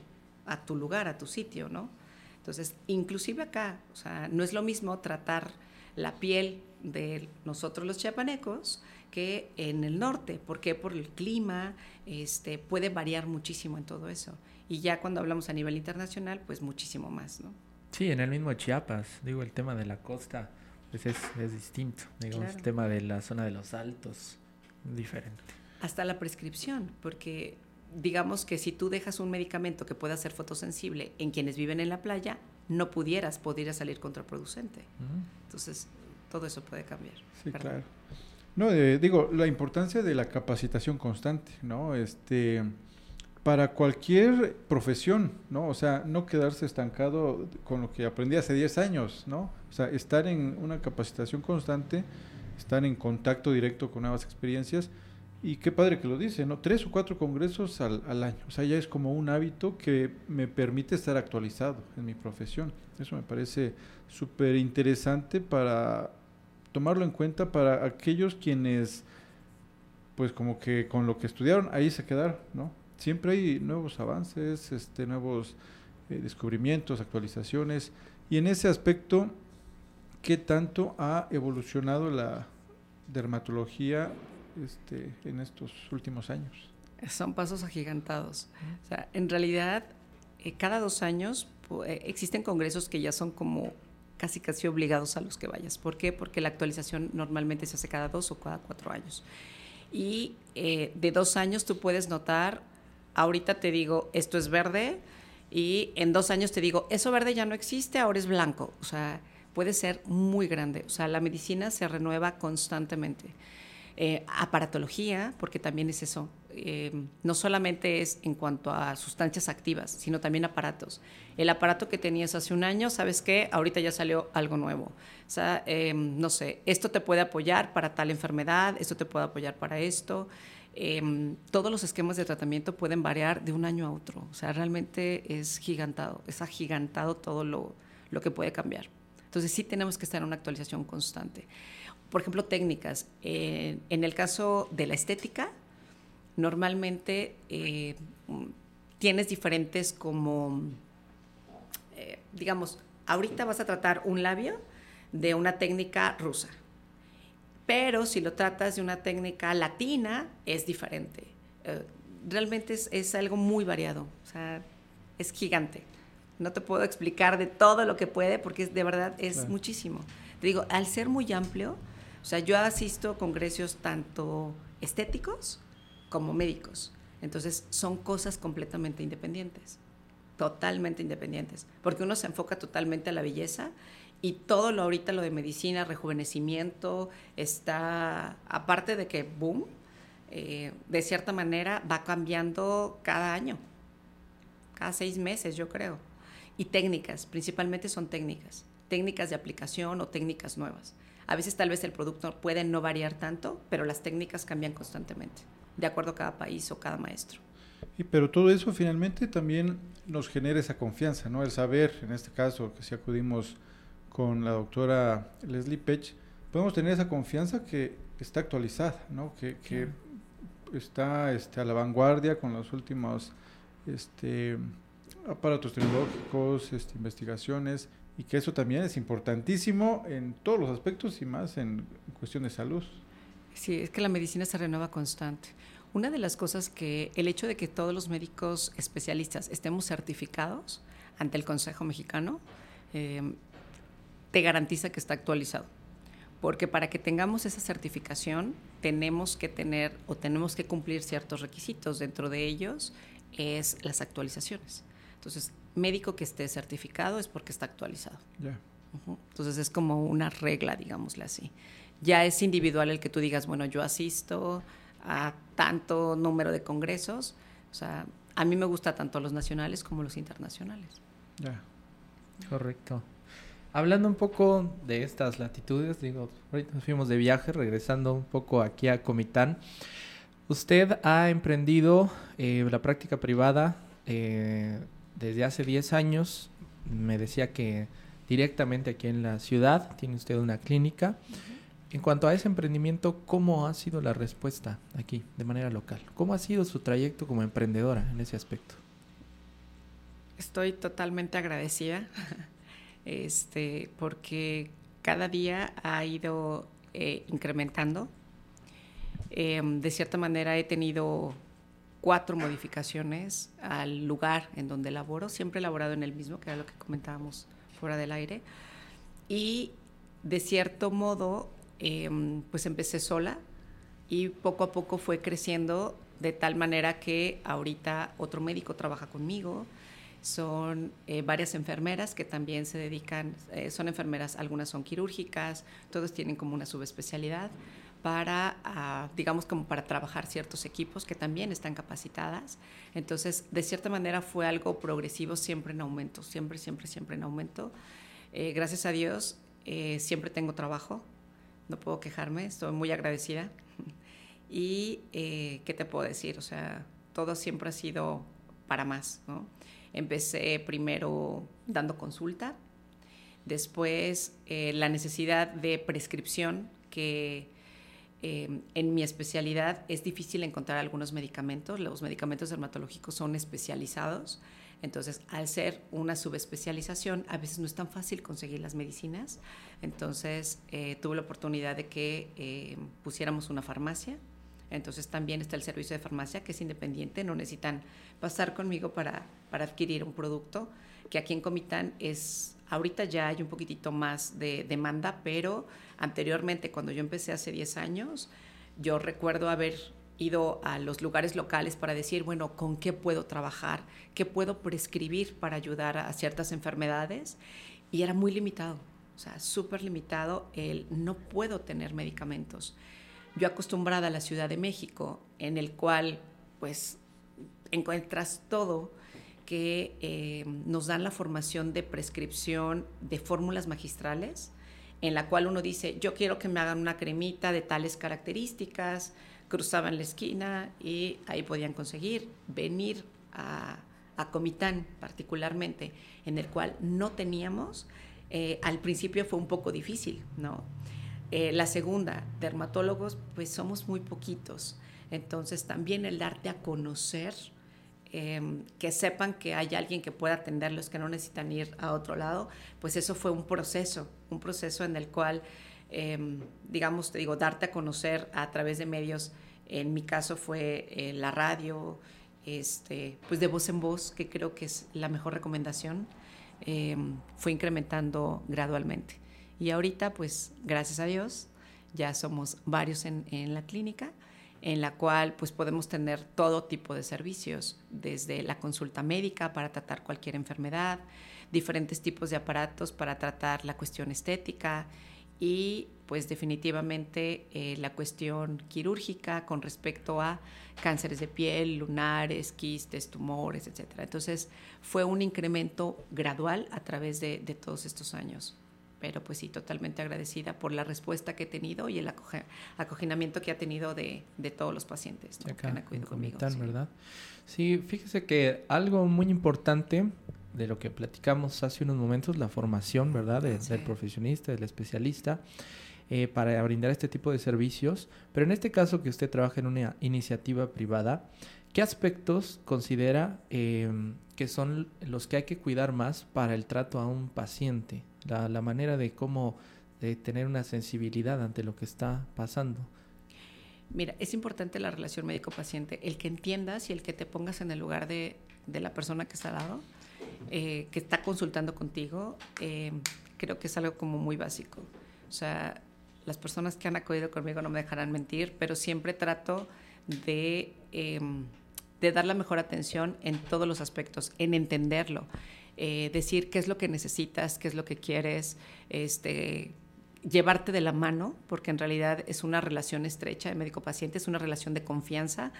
a tu lugar, a tu sitio, ¿no? Entonces, inclusive acá, o sea, no es lo mismo tratar la piel de nosotros los chiapanecos que en el norte. ¿Por qué? Por el clima, este, puede variar muchísimo en todo eso. Y ya cuando hablamos a nivel internacional, pues muchísimo más, ¿no? Sí, en el mismo Chiapas, digo, el tema de la costa pues es, es distinto, digamos, el tema de la zona de los altos, diferente. Hasta la prescripción, porque digamos que si tú dejas un medicamento que pueda ser fotosensible en quienes viven en la playa, no pudieras, podría salir contraproducente. Entonces, todo eso puede cambiar. Sí, claro. No, eh, digo, la importancia de la capacitación constante, ¿no? Este, para cualquier profesión, ¿no? O sea, no quedarse estancado con lo que aprendí hace 10 años, ¿no? O sea, estar en una capacitación constante, estar en contacto directo con nuevas experiencias y qué padre que lo dice, ¿no? Tres o cuatro congresos al, al año. O sea, ya es como un hábito que me permite estar actualizado en mi profesión. Eso me parece súper interesante para tomarlo en cuenta para aquellos quienes, pues como que con lo que estudiaron, ahí se quedaron, ¿no? Siempre hay nuevos avances, este, nuevos eh, descubrimientos, actualizaciones. Y en ese aspecto, ¿qué tanto ha evolucionado la dermatología este, en estos últimos años? Son pasos agigantados. O sea, en realidad, eh, cada dos años eh, existen congresos que ya son como casi casi obligados a los que vayas. ¿Por qué? Porque la actualización normalmente se hace cada dos o cada cuatro años. Y eh, de dos años tú puedes notar, ahorita te digo, esto es verde, y en dos años te digo, eso verde ya no existe, ahora es blanco. O sea, puede ser muy grande. O sea, la medicina se renueva constantemente. Eh, aparatología, porque también es eso. Eh, no solamente es en cuanto a sustancias activas, sino también aparatos. El aparato que tenías hace un año, ¿sabes qué? Ahorita ya salió algo nuevo. O sea, em, no sé, esto te puede apoyar para tal enfermedad, esto te puede apoyar para esto. Em, todos los esquemas de tratamiento pueden variar de un año a otro. O sea, realmente es gigantado, es agigantado todo lo, lo que puede cambiar. Entonces sí tenemos que estar en una actualización constante por ejemplo, técnicas. Eh, en el caso de la estética, normalmente eh, tienes diferentes como, eh, digamos, ahorita vas a tratar un labio de una técnica rusa, pero si lo tratas de una técnica latina, es diferente. realmente es, algo muy variado, o sea, es gigante. No te puedo explicar de todo lo que puede porque de verdad es muchísimo. Te digo, al ser muy amplio, o sea, yo asisto a congresos tanto estéticos como médicos. Entonces, son cosas completamente independientes, totalmente independientes, porque uno se enfoca totalmente a la belleza y todo lo ahorita, lo de medicina, rejuvenecimiento, está, aparte de que, boom, eh, de cierta manera va cambiando cada año, cada seis meses, yo creo. Y técnicas, principalmente son técnicas, técnicas de aplicación o técnicas nuevas. A veces tal vez el producto puede no variar tanto, pero las técnicas cambian constantemente, de acuerdo a cada país o cada maestro. Y pero todo eso finalmente también nos genera esa confianza, ¿no? El saber, en este caso, que si acudimos con la doctora Leslie Pech, podemos tener esa confianza que está actualizada, ¿no? Que, que está este, a la vanguardia con los últimos este, aparatos tecnológicos, este, investigaciones, y que eso también es importantísimo en todos los aspectos y más en cuestión de salud. Sí, es que la medicina se renueva constante. Una de las cosas que el hecho de que todos los médicos especialistas estemos certificados ante el Consejo Mexicano em, te garantiza que está actualizado. Porque para que tengamos esa certificación tenemos que tener o tenemos que cumplir ciertos requisitos. Dentro de ellos es las actualizaciones. Entonces, médico que esté certificado es porque está actualizado. Entonces es como una regla, digámosle así. Ya es individual el que tú digas, bueno, yo asisto a tanto número de congresos. O sea, a mí me gusta tanto los nacionales como los internacionales. Ya. Correcto. Hablando un poco de estas latitudes, digo, ahorita nos fuimos de viaje, regresando un poco aquí a Comitán. Usted ha emprendido eh, la práctica privada eh, desde hace 10 años. Me decía que directamente aquí en la ciudad tiene usted una clínica. En cuanto a ese emprendimiento, ¿cómo ha sido la respuesta aquí de manera local? ¿Cómo ha sido su trayecto como emprendedora en ese aspecto? Estoy totalmente agradecida *laughs* este, porque cada día ha ido eh, incrementando. Em, de cierta manera he tenido cuatro modificaciones al lugar en donde laboro, siempre he laborado en el mismo, que era lo que comentábamos fuera del aire. Y de cierto modo, em, pues empecé sola y poco a poco fue creciendo de tal manera que ahorita otro médico trabaja conmigo. son eh, varias enfermeras que también se dedican, eh, son enfermeras, algunas son quirúrgicas, todos tienen como una subespecialidad para, ah, digamos, como para trabajar ciertos equipos que también están capacitadas. Entonces, de cierta manera fue algo progresivo, siempre en aumento, siempre, siempre, siempre en aumento. Eh, gracias a Dios, siempre tengo trabajo, no puedo quejarme, estoy muy agradecida. *laughs* Y, ¿qué te puedo decir? O sea, todo siempre ha sido para más, ¿no? Empecé primero dando consulta, después eh, la necesidad de prescripción, que eh, en mi especialidad es difícil encontrar algunos medicamentos, los medicamentos dermatológicos son especializados, entonces al ser una subespecialización a veces no es tan fácil conseguir las medicinas, entonces eh, tuve la oportunidad de que pusiéramos una farmacia. Entonces también está el servicio de farmacia que es independiente, no necesitan pasar conmigo para, para adquirir un producto, que aquí en Comitán es, ahorita ya hay un poquitito más de demanda, pero anteriormente cuando yo empecé hace 10 años, yo recuerdo haber ido a los lugares locales para decir, bueno, ¿con qué puedo trabajar? ¿Qué puedo prescribir para ayudar a ciertas enfermedades? Y era muy limitado, o sea, súper limitado el no puedo tener medicamentos yo acostumbrada a la Ciudad de México, en el cual pues encuentras todo que eh, nos dan la formación de prescripción de fórmulas magistrales, en la cual uno dice, yo quiero que me hagan una cremita de tales características, cruzaban la esquina y ahí podían conseguir venir a, Comitán particularmente, en el cual no teníamos, eh, al principio fue un poco difícil, ¿no? Eh, la segunda, dermatólogos, pues somos muy poquitos. Entonces también el darte a conocer, em, que sepan que hay alguien que pueda atenderlos, que no necesitan ir a otro lado, pues eso fue un proceso, un proceso en el cual, em, digamos, te digo, darte a conocer a través de medios, en mi caso fue eh, la radio, este, pues de voz en voz, que creo que es la mejor recomendación, em, fue incrementando gradualmente. Y ahorita, pues, gracias a Dios, ya somos varios en, la clínica, en la cual pues podemos tener todo tipo de servicios, desde la consulta médica para tratar cualquier enfermedad, diferentes tipos de aparatos para tratar la cuestión estética y pues definitivamente eh, la cuestión quirúrgica con respecto a cánceres de piel, lunares, quistes, tumores, etc. Entonces fue un incremento gradual a través de todos estos años pero pues sí, totalmente agradecida por la respuesta que he tenido y el acogimiento que ha tenido de, de todos los pacientes que han acudido conmigo. sí. ¿verdad? Sí, fíjese que algo muy importante de lo que platicamos hace unos momentos, la formación, ¿verdad? Del profesionista, del especialista, eh, para brindar este tipo de servicios. Pero en este caso que usted trabaja en una iniciativa privada, ¿qué aspectos considera eh, que son los que hay que cuidar más para el trato a un paciente? La, manera de cómo tener una sensibilidad ante lo que está pasando. Mira, es importante la relación médico-paciente, el que entiendas y el que te pongas en el lugar de, de la persona que está al lado, eh, que está consultando contigo, eh, creo que es algo como muy básico. O sea, las personas que han acudido conmigo no me dejarán mentir, pero siempre trato de, em, de dar la mejor atención en todos los aspectos, en entenderlo, eh, decir qué es lo que necesitas, qué es lo que quieres, este, llevarte de la mano, porque en realidad es una relación estrecha de médico-paciente, es una relación de confianza,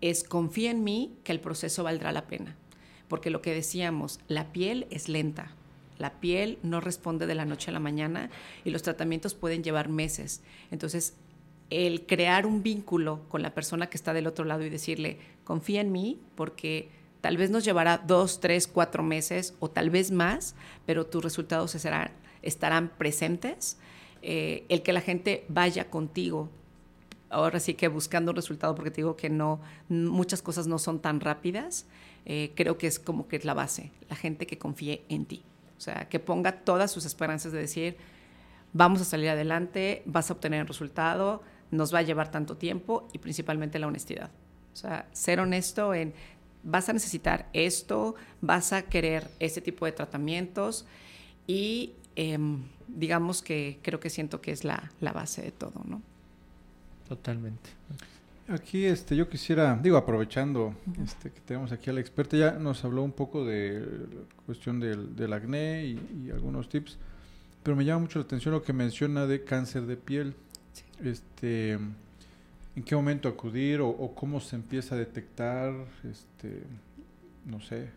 es confía en mí que el proceso valdrá la pena. Porque lo que decíamos, la piel es lenta, la piel no responde de la noche a la mañana y los tratamientos pueden llevar meses. Entonces, el crear un vínculo con la persona que está del otro lado y decirle, confía en mí porque Tal vez nos llevará dos, tres, cuatro meses o tal vez más, pero tus resultados serán, estarán presentes. Eh, el que la gente vaya contigo, ahora sí que buscando un resultado, porque te digo que no, muchas cosas no son tan rápidas, eh, creo que es como que es la base, la gente que confíe en ti. O sea, que ponga todas sus esperanzas de decir, vamos a salir adelante, vas a obtener el resultado, nos va a llevar tanto tiempo y principalmente la honestidad. O sea, ser honesto en vas a necesitar esto, vas a querer este tipo de tratamientos y em, digamos que creo que siento que es la, base de todo, ¿no? Totalmente. Aquí este, yo quisiera, digo, aprovechando este, que tenemos aquí a la experta, ya nos habló un poco de la cuestión del, del acné y, y, algunos tips, pero me llama mucho la atención lo que menciona de cáncer de piel. Sí. Este, ¿En qué momento acudir o, cómo se empieza a detectar? Este, no sé.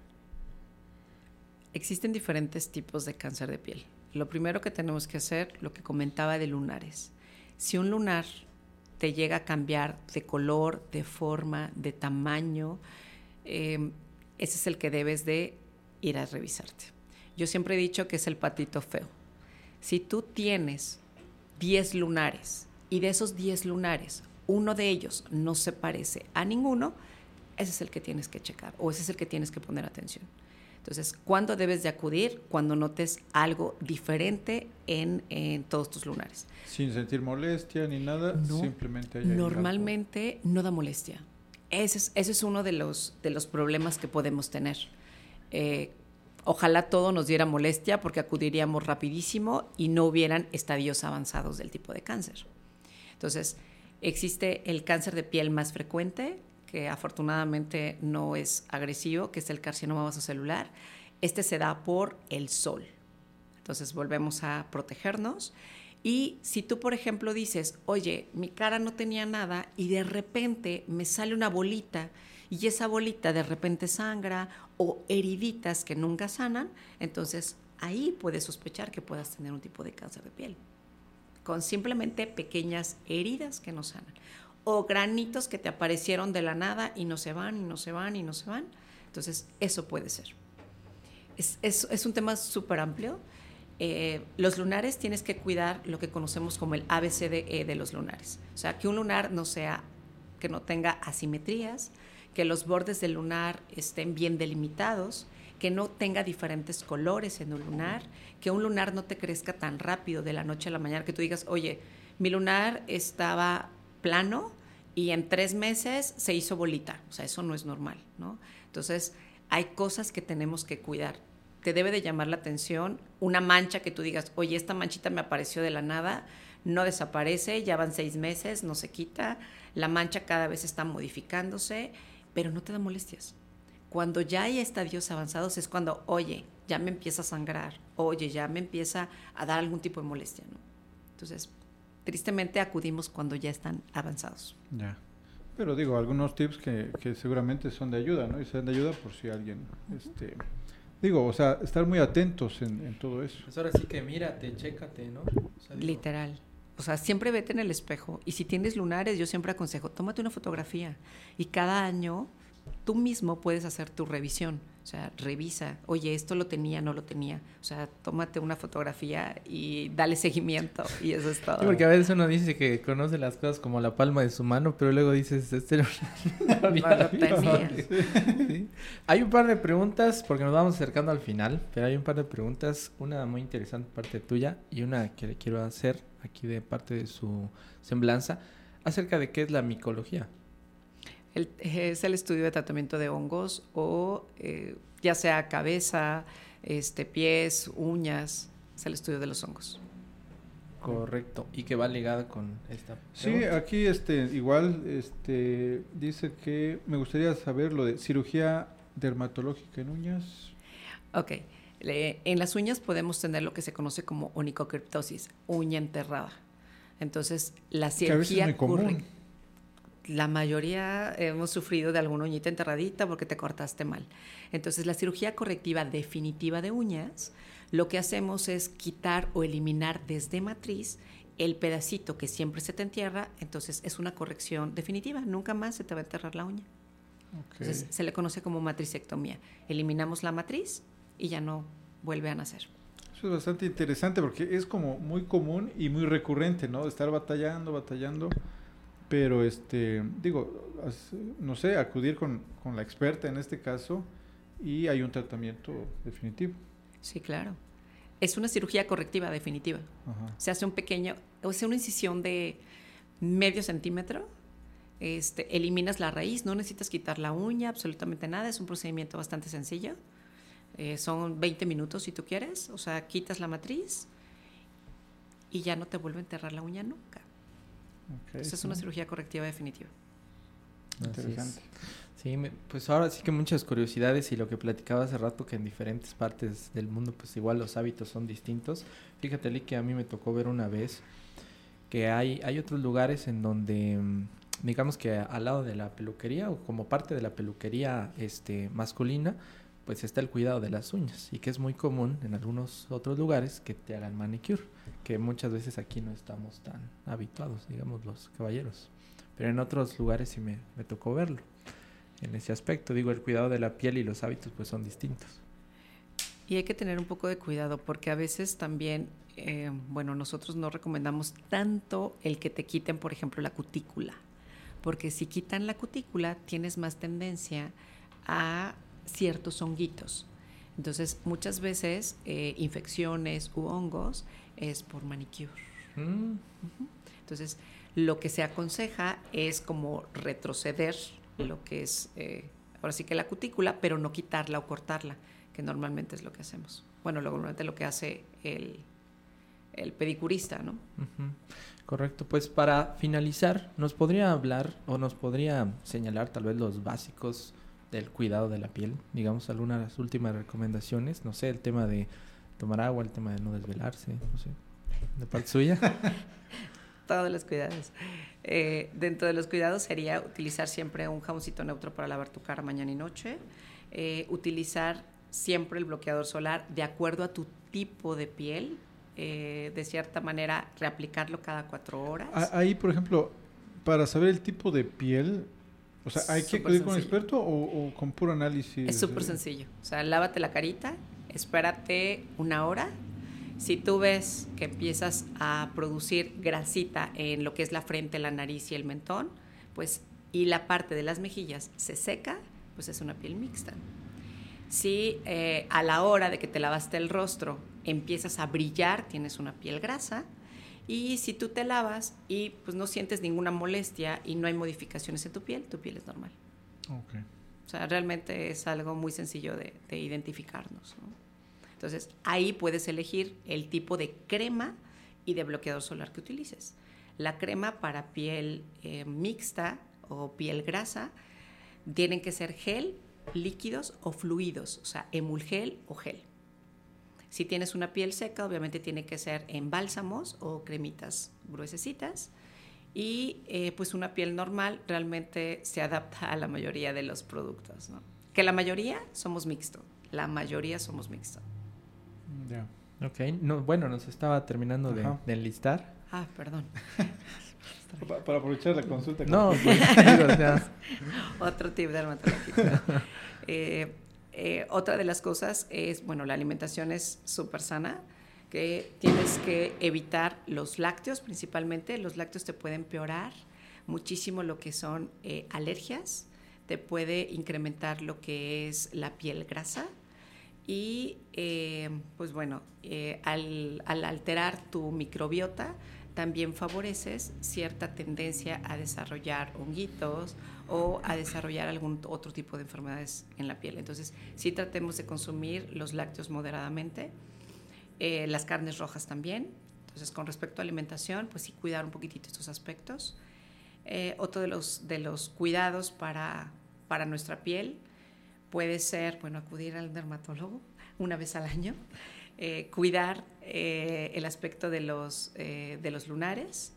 Existen diferentes tipos de cáncer de piel. Lo primero que tenemos que hacer, lo que comentaba de lunares. Si un lunar te llega a cambiar de color, de forma, de tamaño, eh, ese es el que debes de ir a revisarte. Yo siempre he dicho que es el patito feo. Si tú tienes 10 lunares y de esos 10 lunares uno de ellos no se parece a ninguno, ese es el que tienes que checar o ese es el que tienes que poner atención. Entonces, ¿cuándo debes de acudir? Cuando notes algo diferente en, en todos tus lunares. Sin sentir molestia ni nada, simplemente hay Normalmente no da molestia. Ese es, ese es uno de los, de los problemas que podemos tener. Eh, ojalá todo nos diera molestia porque acudiríamos rapidísimo y no hubieran estadios avanzados del tipo de cáncer. Entonces, existe el cáncer de piel más frecuente, que afortunadamente no es agresivo, que es el carcinoma vasocelular. Este se da por el sol. Entonces volvemos a protegernos. Y si tú, por ejemplo, dices, oye, mi cara no tenía nada y de repente me sale una bolita y esa bolita de repente sangra o heriditas que nunca sanan, entonces ahí puedes sospechar que puedas tener un tipo de cáncer de piel, con simplemente pequeñas heridas que no sanan o granitos que te aparecieron de la nada y no se van y no se van y no se van. Entonces, eso puede ser. Es, es, es un tema súper amplio. Eh, los lunares tienes que cuidar lo que conocemos como el ABCDE de los lunares. O sea, que un lunar no sea, que no tenga asimetrías, que los bordes del lunar estén bien delimitados, que no tenga diferentes colores en un lunar, que un lunar no te crezca tan rápido de la noche a la mañana, que tú digas, oye, mi lunar estaba plano y en tres meses se hizo bolita. O sea, eso no es normal, ¿no? Entonces, hay cosas que tenemos que cuidar. Te debe de llamar la atención una mancha que tú digas, oye, esta manchita me apareció de la nada, no desaparece, ya van seis meses, no se quita, la mancha cada vez está modificándose, pero no te da molestias. Cuando ya hay estadios avanzados es cuando, oye, ya me empieza a sangrar, oye, ya me empieza a dar algún tipo de molestia, ¿no? Entonces, tristemente acudimos cuando ya están avanzados. Ya. Pero digo, algunos tips que, que seguramente son de ayuda, ¿no? Y son de ayuda por si alguien, este, digo, o sea, estar muy atentos en, en todo eso. Pues ahora sí que mírate, chécate, ¿no? Literal. O sea, siempre vete en el espejo. Y si tienes lunares, yo siempre aconsejo, tómate una fotografía. Y cada año tú mismo puedes hacer tu revisión. O sea, revisa, oye, esto lo tenía, no lo tenía. O sea, tómate una fotografía y dale seguimiento y eso es todo. Sí, porque a veces uno dice que conoce las cosas como la palma de su mano, pero luego dices, este *laughs* no, lo tenía. *laughs* ¿Sí? Hay un par de preguntas, porque nos vamos acercando al final, pero hay un par de preguntas, una muy interesante parte tuya y una que le quiero hacer aquí de parte de su semblanza, acerca de qué es la micología es el estudio de tratamiento de hongos o eh, ya sea cabeza, este, pies, uñas, es el estudio de los hongos. Correcto, y que va ligada con esta. Sí, aquí este igual este dice que me gustaría saber lo de cirugía dermatológica en uñas. Ok, en las uñas podemos tener lo que se conoce como onicocriptosis, uña enterrada. Entonces, la cirugía es común la mayoría hemos sufrido de alguna uñita enterradita porque te cortaste mal. Entonces, la cirugía correctiva definitiva de uñas, lo que hacemos es quitar o eliminar desde matriz el pedacito que siempre se te entierra, entonces es una corrección definitiva, nunca más se te va a enterrar la uña. Entonces, se le conoce como matricectomía. Eliminamos la matriz y ya no vuelve a nacer. Eso es bastante interesante porque es como muy común y muy recurrente, ¿no? Estar batallando, batallando pero, este, digo, no sé, acudir con, con, la experta en este caso y hay un tratamiento definitivo. Sí, claro. Es una cirugía correctiva definitiva. Se hace un pequeño, o sea, una incisión de medio centímetro. Este, eliminas la raíz, no necesitas quitar la uña, absolutamente nada. Es un procedimiento bastante sencillo. Eh, son 20 minutos si tú quieres. O sea, quitas la matriz y ya no te vuelve a enterrar la uña nunca. Esa es una cirugía correctiva definitiva. Interesante. Sí, pues ahora sí que muchas curiosidades y lo que platicaba hace rato que en diferentes partes del mundo pues igual los hábitos son distintos. Fíjate, Lee, que a mí me tocó ver una vez que hay, hay otros lugares en donde mm, digamos que al lado de la peluquería o como parte de la peluquería este masculina pues está el cuidado de las uñas y que es muy común en algunos otros lugares que te hagan manicure, que muchas veces aquí no estamos tan habituados, digamos los caballeros, pero en otros lugares sí me, me tocó verlo. En ese aspecto, digo, el cuidado de la piel y los hábitos pues son distintos. Y hay que tener un poco de cuidado porque a veces también, eh, bueno, nosotros no recomendamos tanto el que te quiten, por ejemplo, la cutícula, porque si quitan la cutícula tienes más tendencia a ciertos honguitos. Entonces, muchas veces eh, infecciones u hongos es por manicure. Mm. Entonces, lo que se aconseja es como retroceder lo que es, eh, ahora sí que la cutícula, pero no quitarla o cortarla, que normalmente es lo que hacemos. Bueno, normalmente lo que hace el, el pedicurista, ¿no? Correcto, pues para finalizar, ¿nos podría hablar o nos podría señalar tal vez los básicos del cuidado de la piel? Digamos, algunas últimas recomendaciones, no sé, el tema de tomar agua, el tema de no desvelarse, no sé, de parte suya. *laughs* Todos los cuidados. Eh, dentro de los cuidados sería utilizar siempre un jaboncito neutro para lavar tu cara mañana y noche, eh, utilizar siempre el bloqueador solar de acuerdo a tu tipo de piel, eh, de cierta manera reaplicarlo cada cuatro horas. Ahí, por ejemplo, para saber el tipo de piel, o sea, ¿hay que acudir con un experto o, con puro análisis? Es súper sencillo. O sea, lávate la carita, espérate una hora. Si tú ves que empiezas a producir grasita en lo que es la frente, la nariz y el mentón, pues, y la parte de las mejillas se seca, pues es una piel mixta. Si eh, a la hora de que te lavaste el rostro empiezas a brillar, tienes una piel grasa, y si tú te lavas y pues no sientes ninguna molestia y no hay modificaciones en tu piel, tu piel es normal. Okay. O sea, realmente es algo muy sencillo de, identificarnos. Entonces, ahí puedes elegir el tipo de crema y de bloqueador solar que utilices. La crema para piel eh, mixta o piel grasa tienen que ser gel, líquidos o fluidos, o sea, emulgel o gel. Si tienes una piel seca, obviamente tiene que ser en bálsamos o cremitas gruesecitas. Y eh, pues una piel normal realmente se adapta a la mayoría de los productos. Que la mayoría somos mixto, la mayoría somos mixto. Ya. Ok, no, bueno, nos estaba terminando de, enlistar. Ah, perdón. *laughs* para, aprovechar la consulta. No, pues, *laughs* *laughs* Otro tip dermatológico. eh, eh, otra de las cosas es, bueno, la alimentación es súper sana, que tienes que evitar los lácteos principalmente. Los lácteos te pueden empeorar muchísimo lo que son eh, alergias, te puede incrementar lo que es la piel grasa y, eh, pues bueno, al, al alterar tu microbiota, también favoreces cierta tendencia a desarrollar honguitos o a desarrollar algún otro tipo de enfermedades en la piel. Entonces, sí tratemos de consumir los lácteos moderadamente, eh, las carnes rojas también. Entonces, con respecto a alimentación, pues sí cuidar un poquitito estos aspectos. Eh, otro de los, de los cuidados para, para nuestra piel puede ser, bueno, acudir al dermatólogo una vez al año, eh, cuidar el aspecto de los, de los lunares,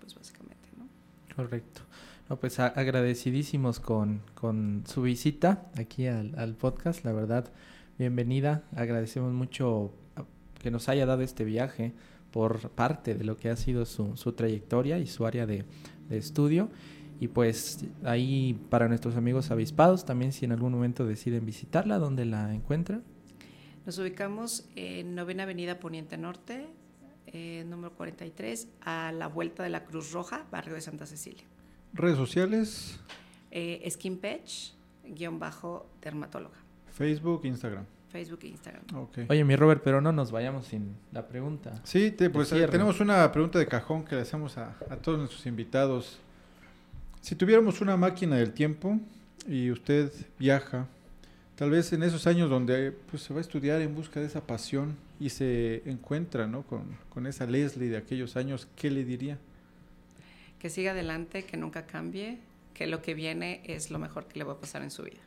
pues básicamente, ¿no? Correcto. No, pues agradecidísimos con, con, su visita aquí al, podcast, la verdad, bienvenida. Agradecemos mucho que nos haya dado este viaje por parte de lo que ha sido su, su trayectoria y su área de, de, estudio. Y pues ahí para nuestros amigos avispados, también si en algún momento deciden visitarla, ¿dónde la encuentran? Nos ubicamos en Novena Avenida Poniente Norte, eh, número 43, a la vuelta de la Cruz Roja, barrio de Santa Cecilia. Redes sociales. Eh, Skin Patch, guion bajo dermatóloga. Facebook, Instagram. Facebook e Instagram. Oye, mi Robert, pero no nos vayamos sin la pregunta. Sí, pues eh, tenemos una pregunta de cajón que le hacemos a, todos nuestros invitados. Si tuviéramos una máquina del tiempo y usted viaja, tal vez en esos años donde pues, se va a estudiar en busca de esa pasión y se encuentra ¿no? con, con esa Leslie de aquellos años, ¿qué le diría? que siga adelante, que nunca cambie, que lo que viene es lo mejor que le va a pasar en su vida.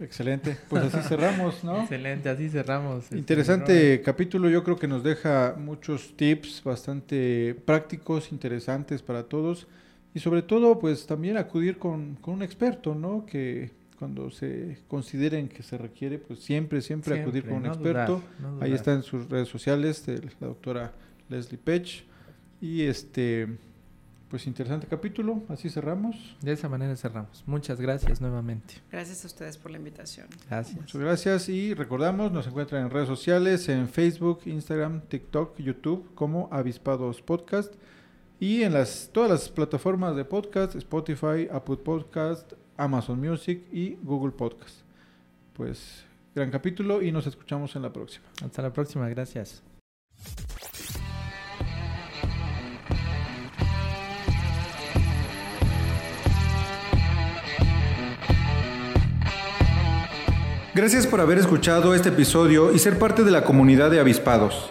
Excelente, pues así *laughs* cerramos, ¿no? Excelente, así cerramos. Este, Interesante capítulo, yo creo que nos deja muchos tips bastante prácticos, interesantes para todos y sobre todo pues también acudir con, con un experto, ¿no? Que cuando se consideren que se requiere, pues siempre, siempre, acudir con un experto. Ahí está en sus redes sociales de la doctora Leslie Pech. Y este, pues interesante capítulo, así cerramos. De esa manera cerramos. Muchas gracias nuevamente. Gracias a ustedes por la invitación. Gracias. Muchas gracias y recordamos, nos encuentran en redes sociales, en Facebook, Instagram, TikTok, YouTube como Avispados Podcast y en las todas las plataformas de podcast, Spotify, Apple Podcast, Amazon Music y Google Podcast. Pues gran capítulo y nos escuchamos en la próxima. Hasta la próxima, gracias. Gracias por haber escuchado este episodio y ser parte de la comunidad de avispados.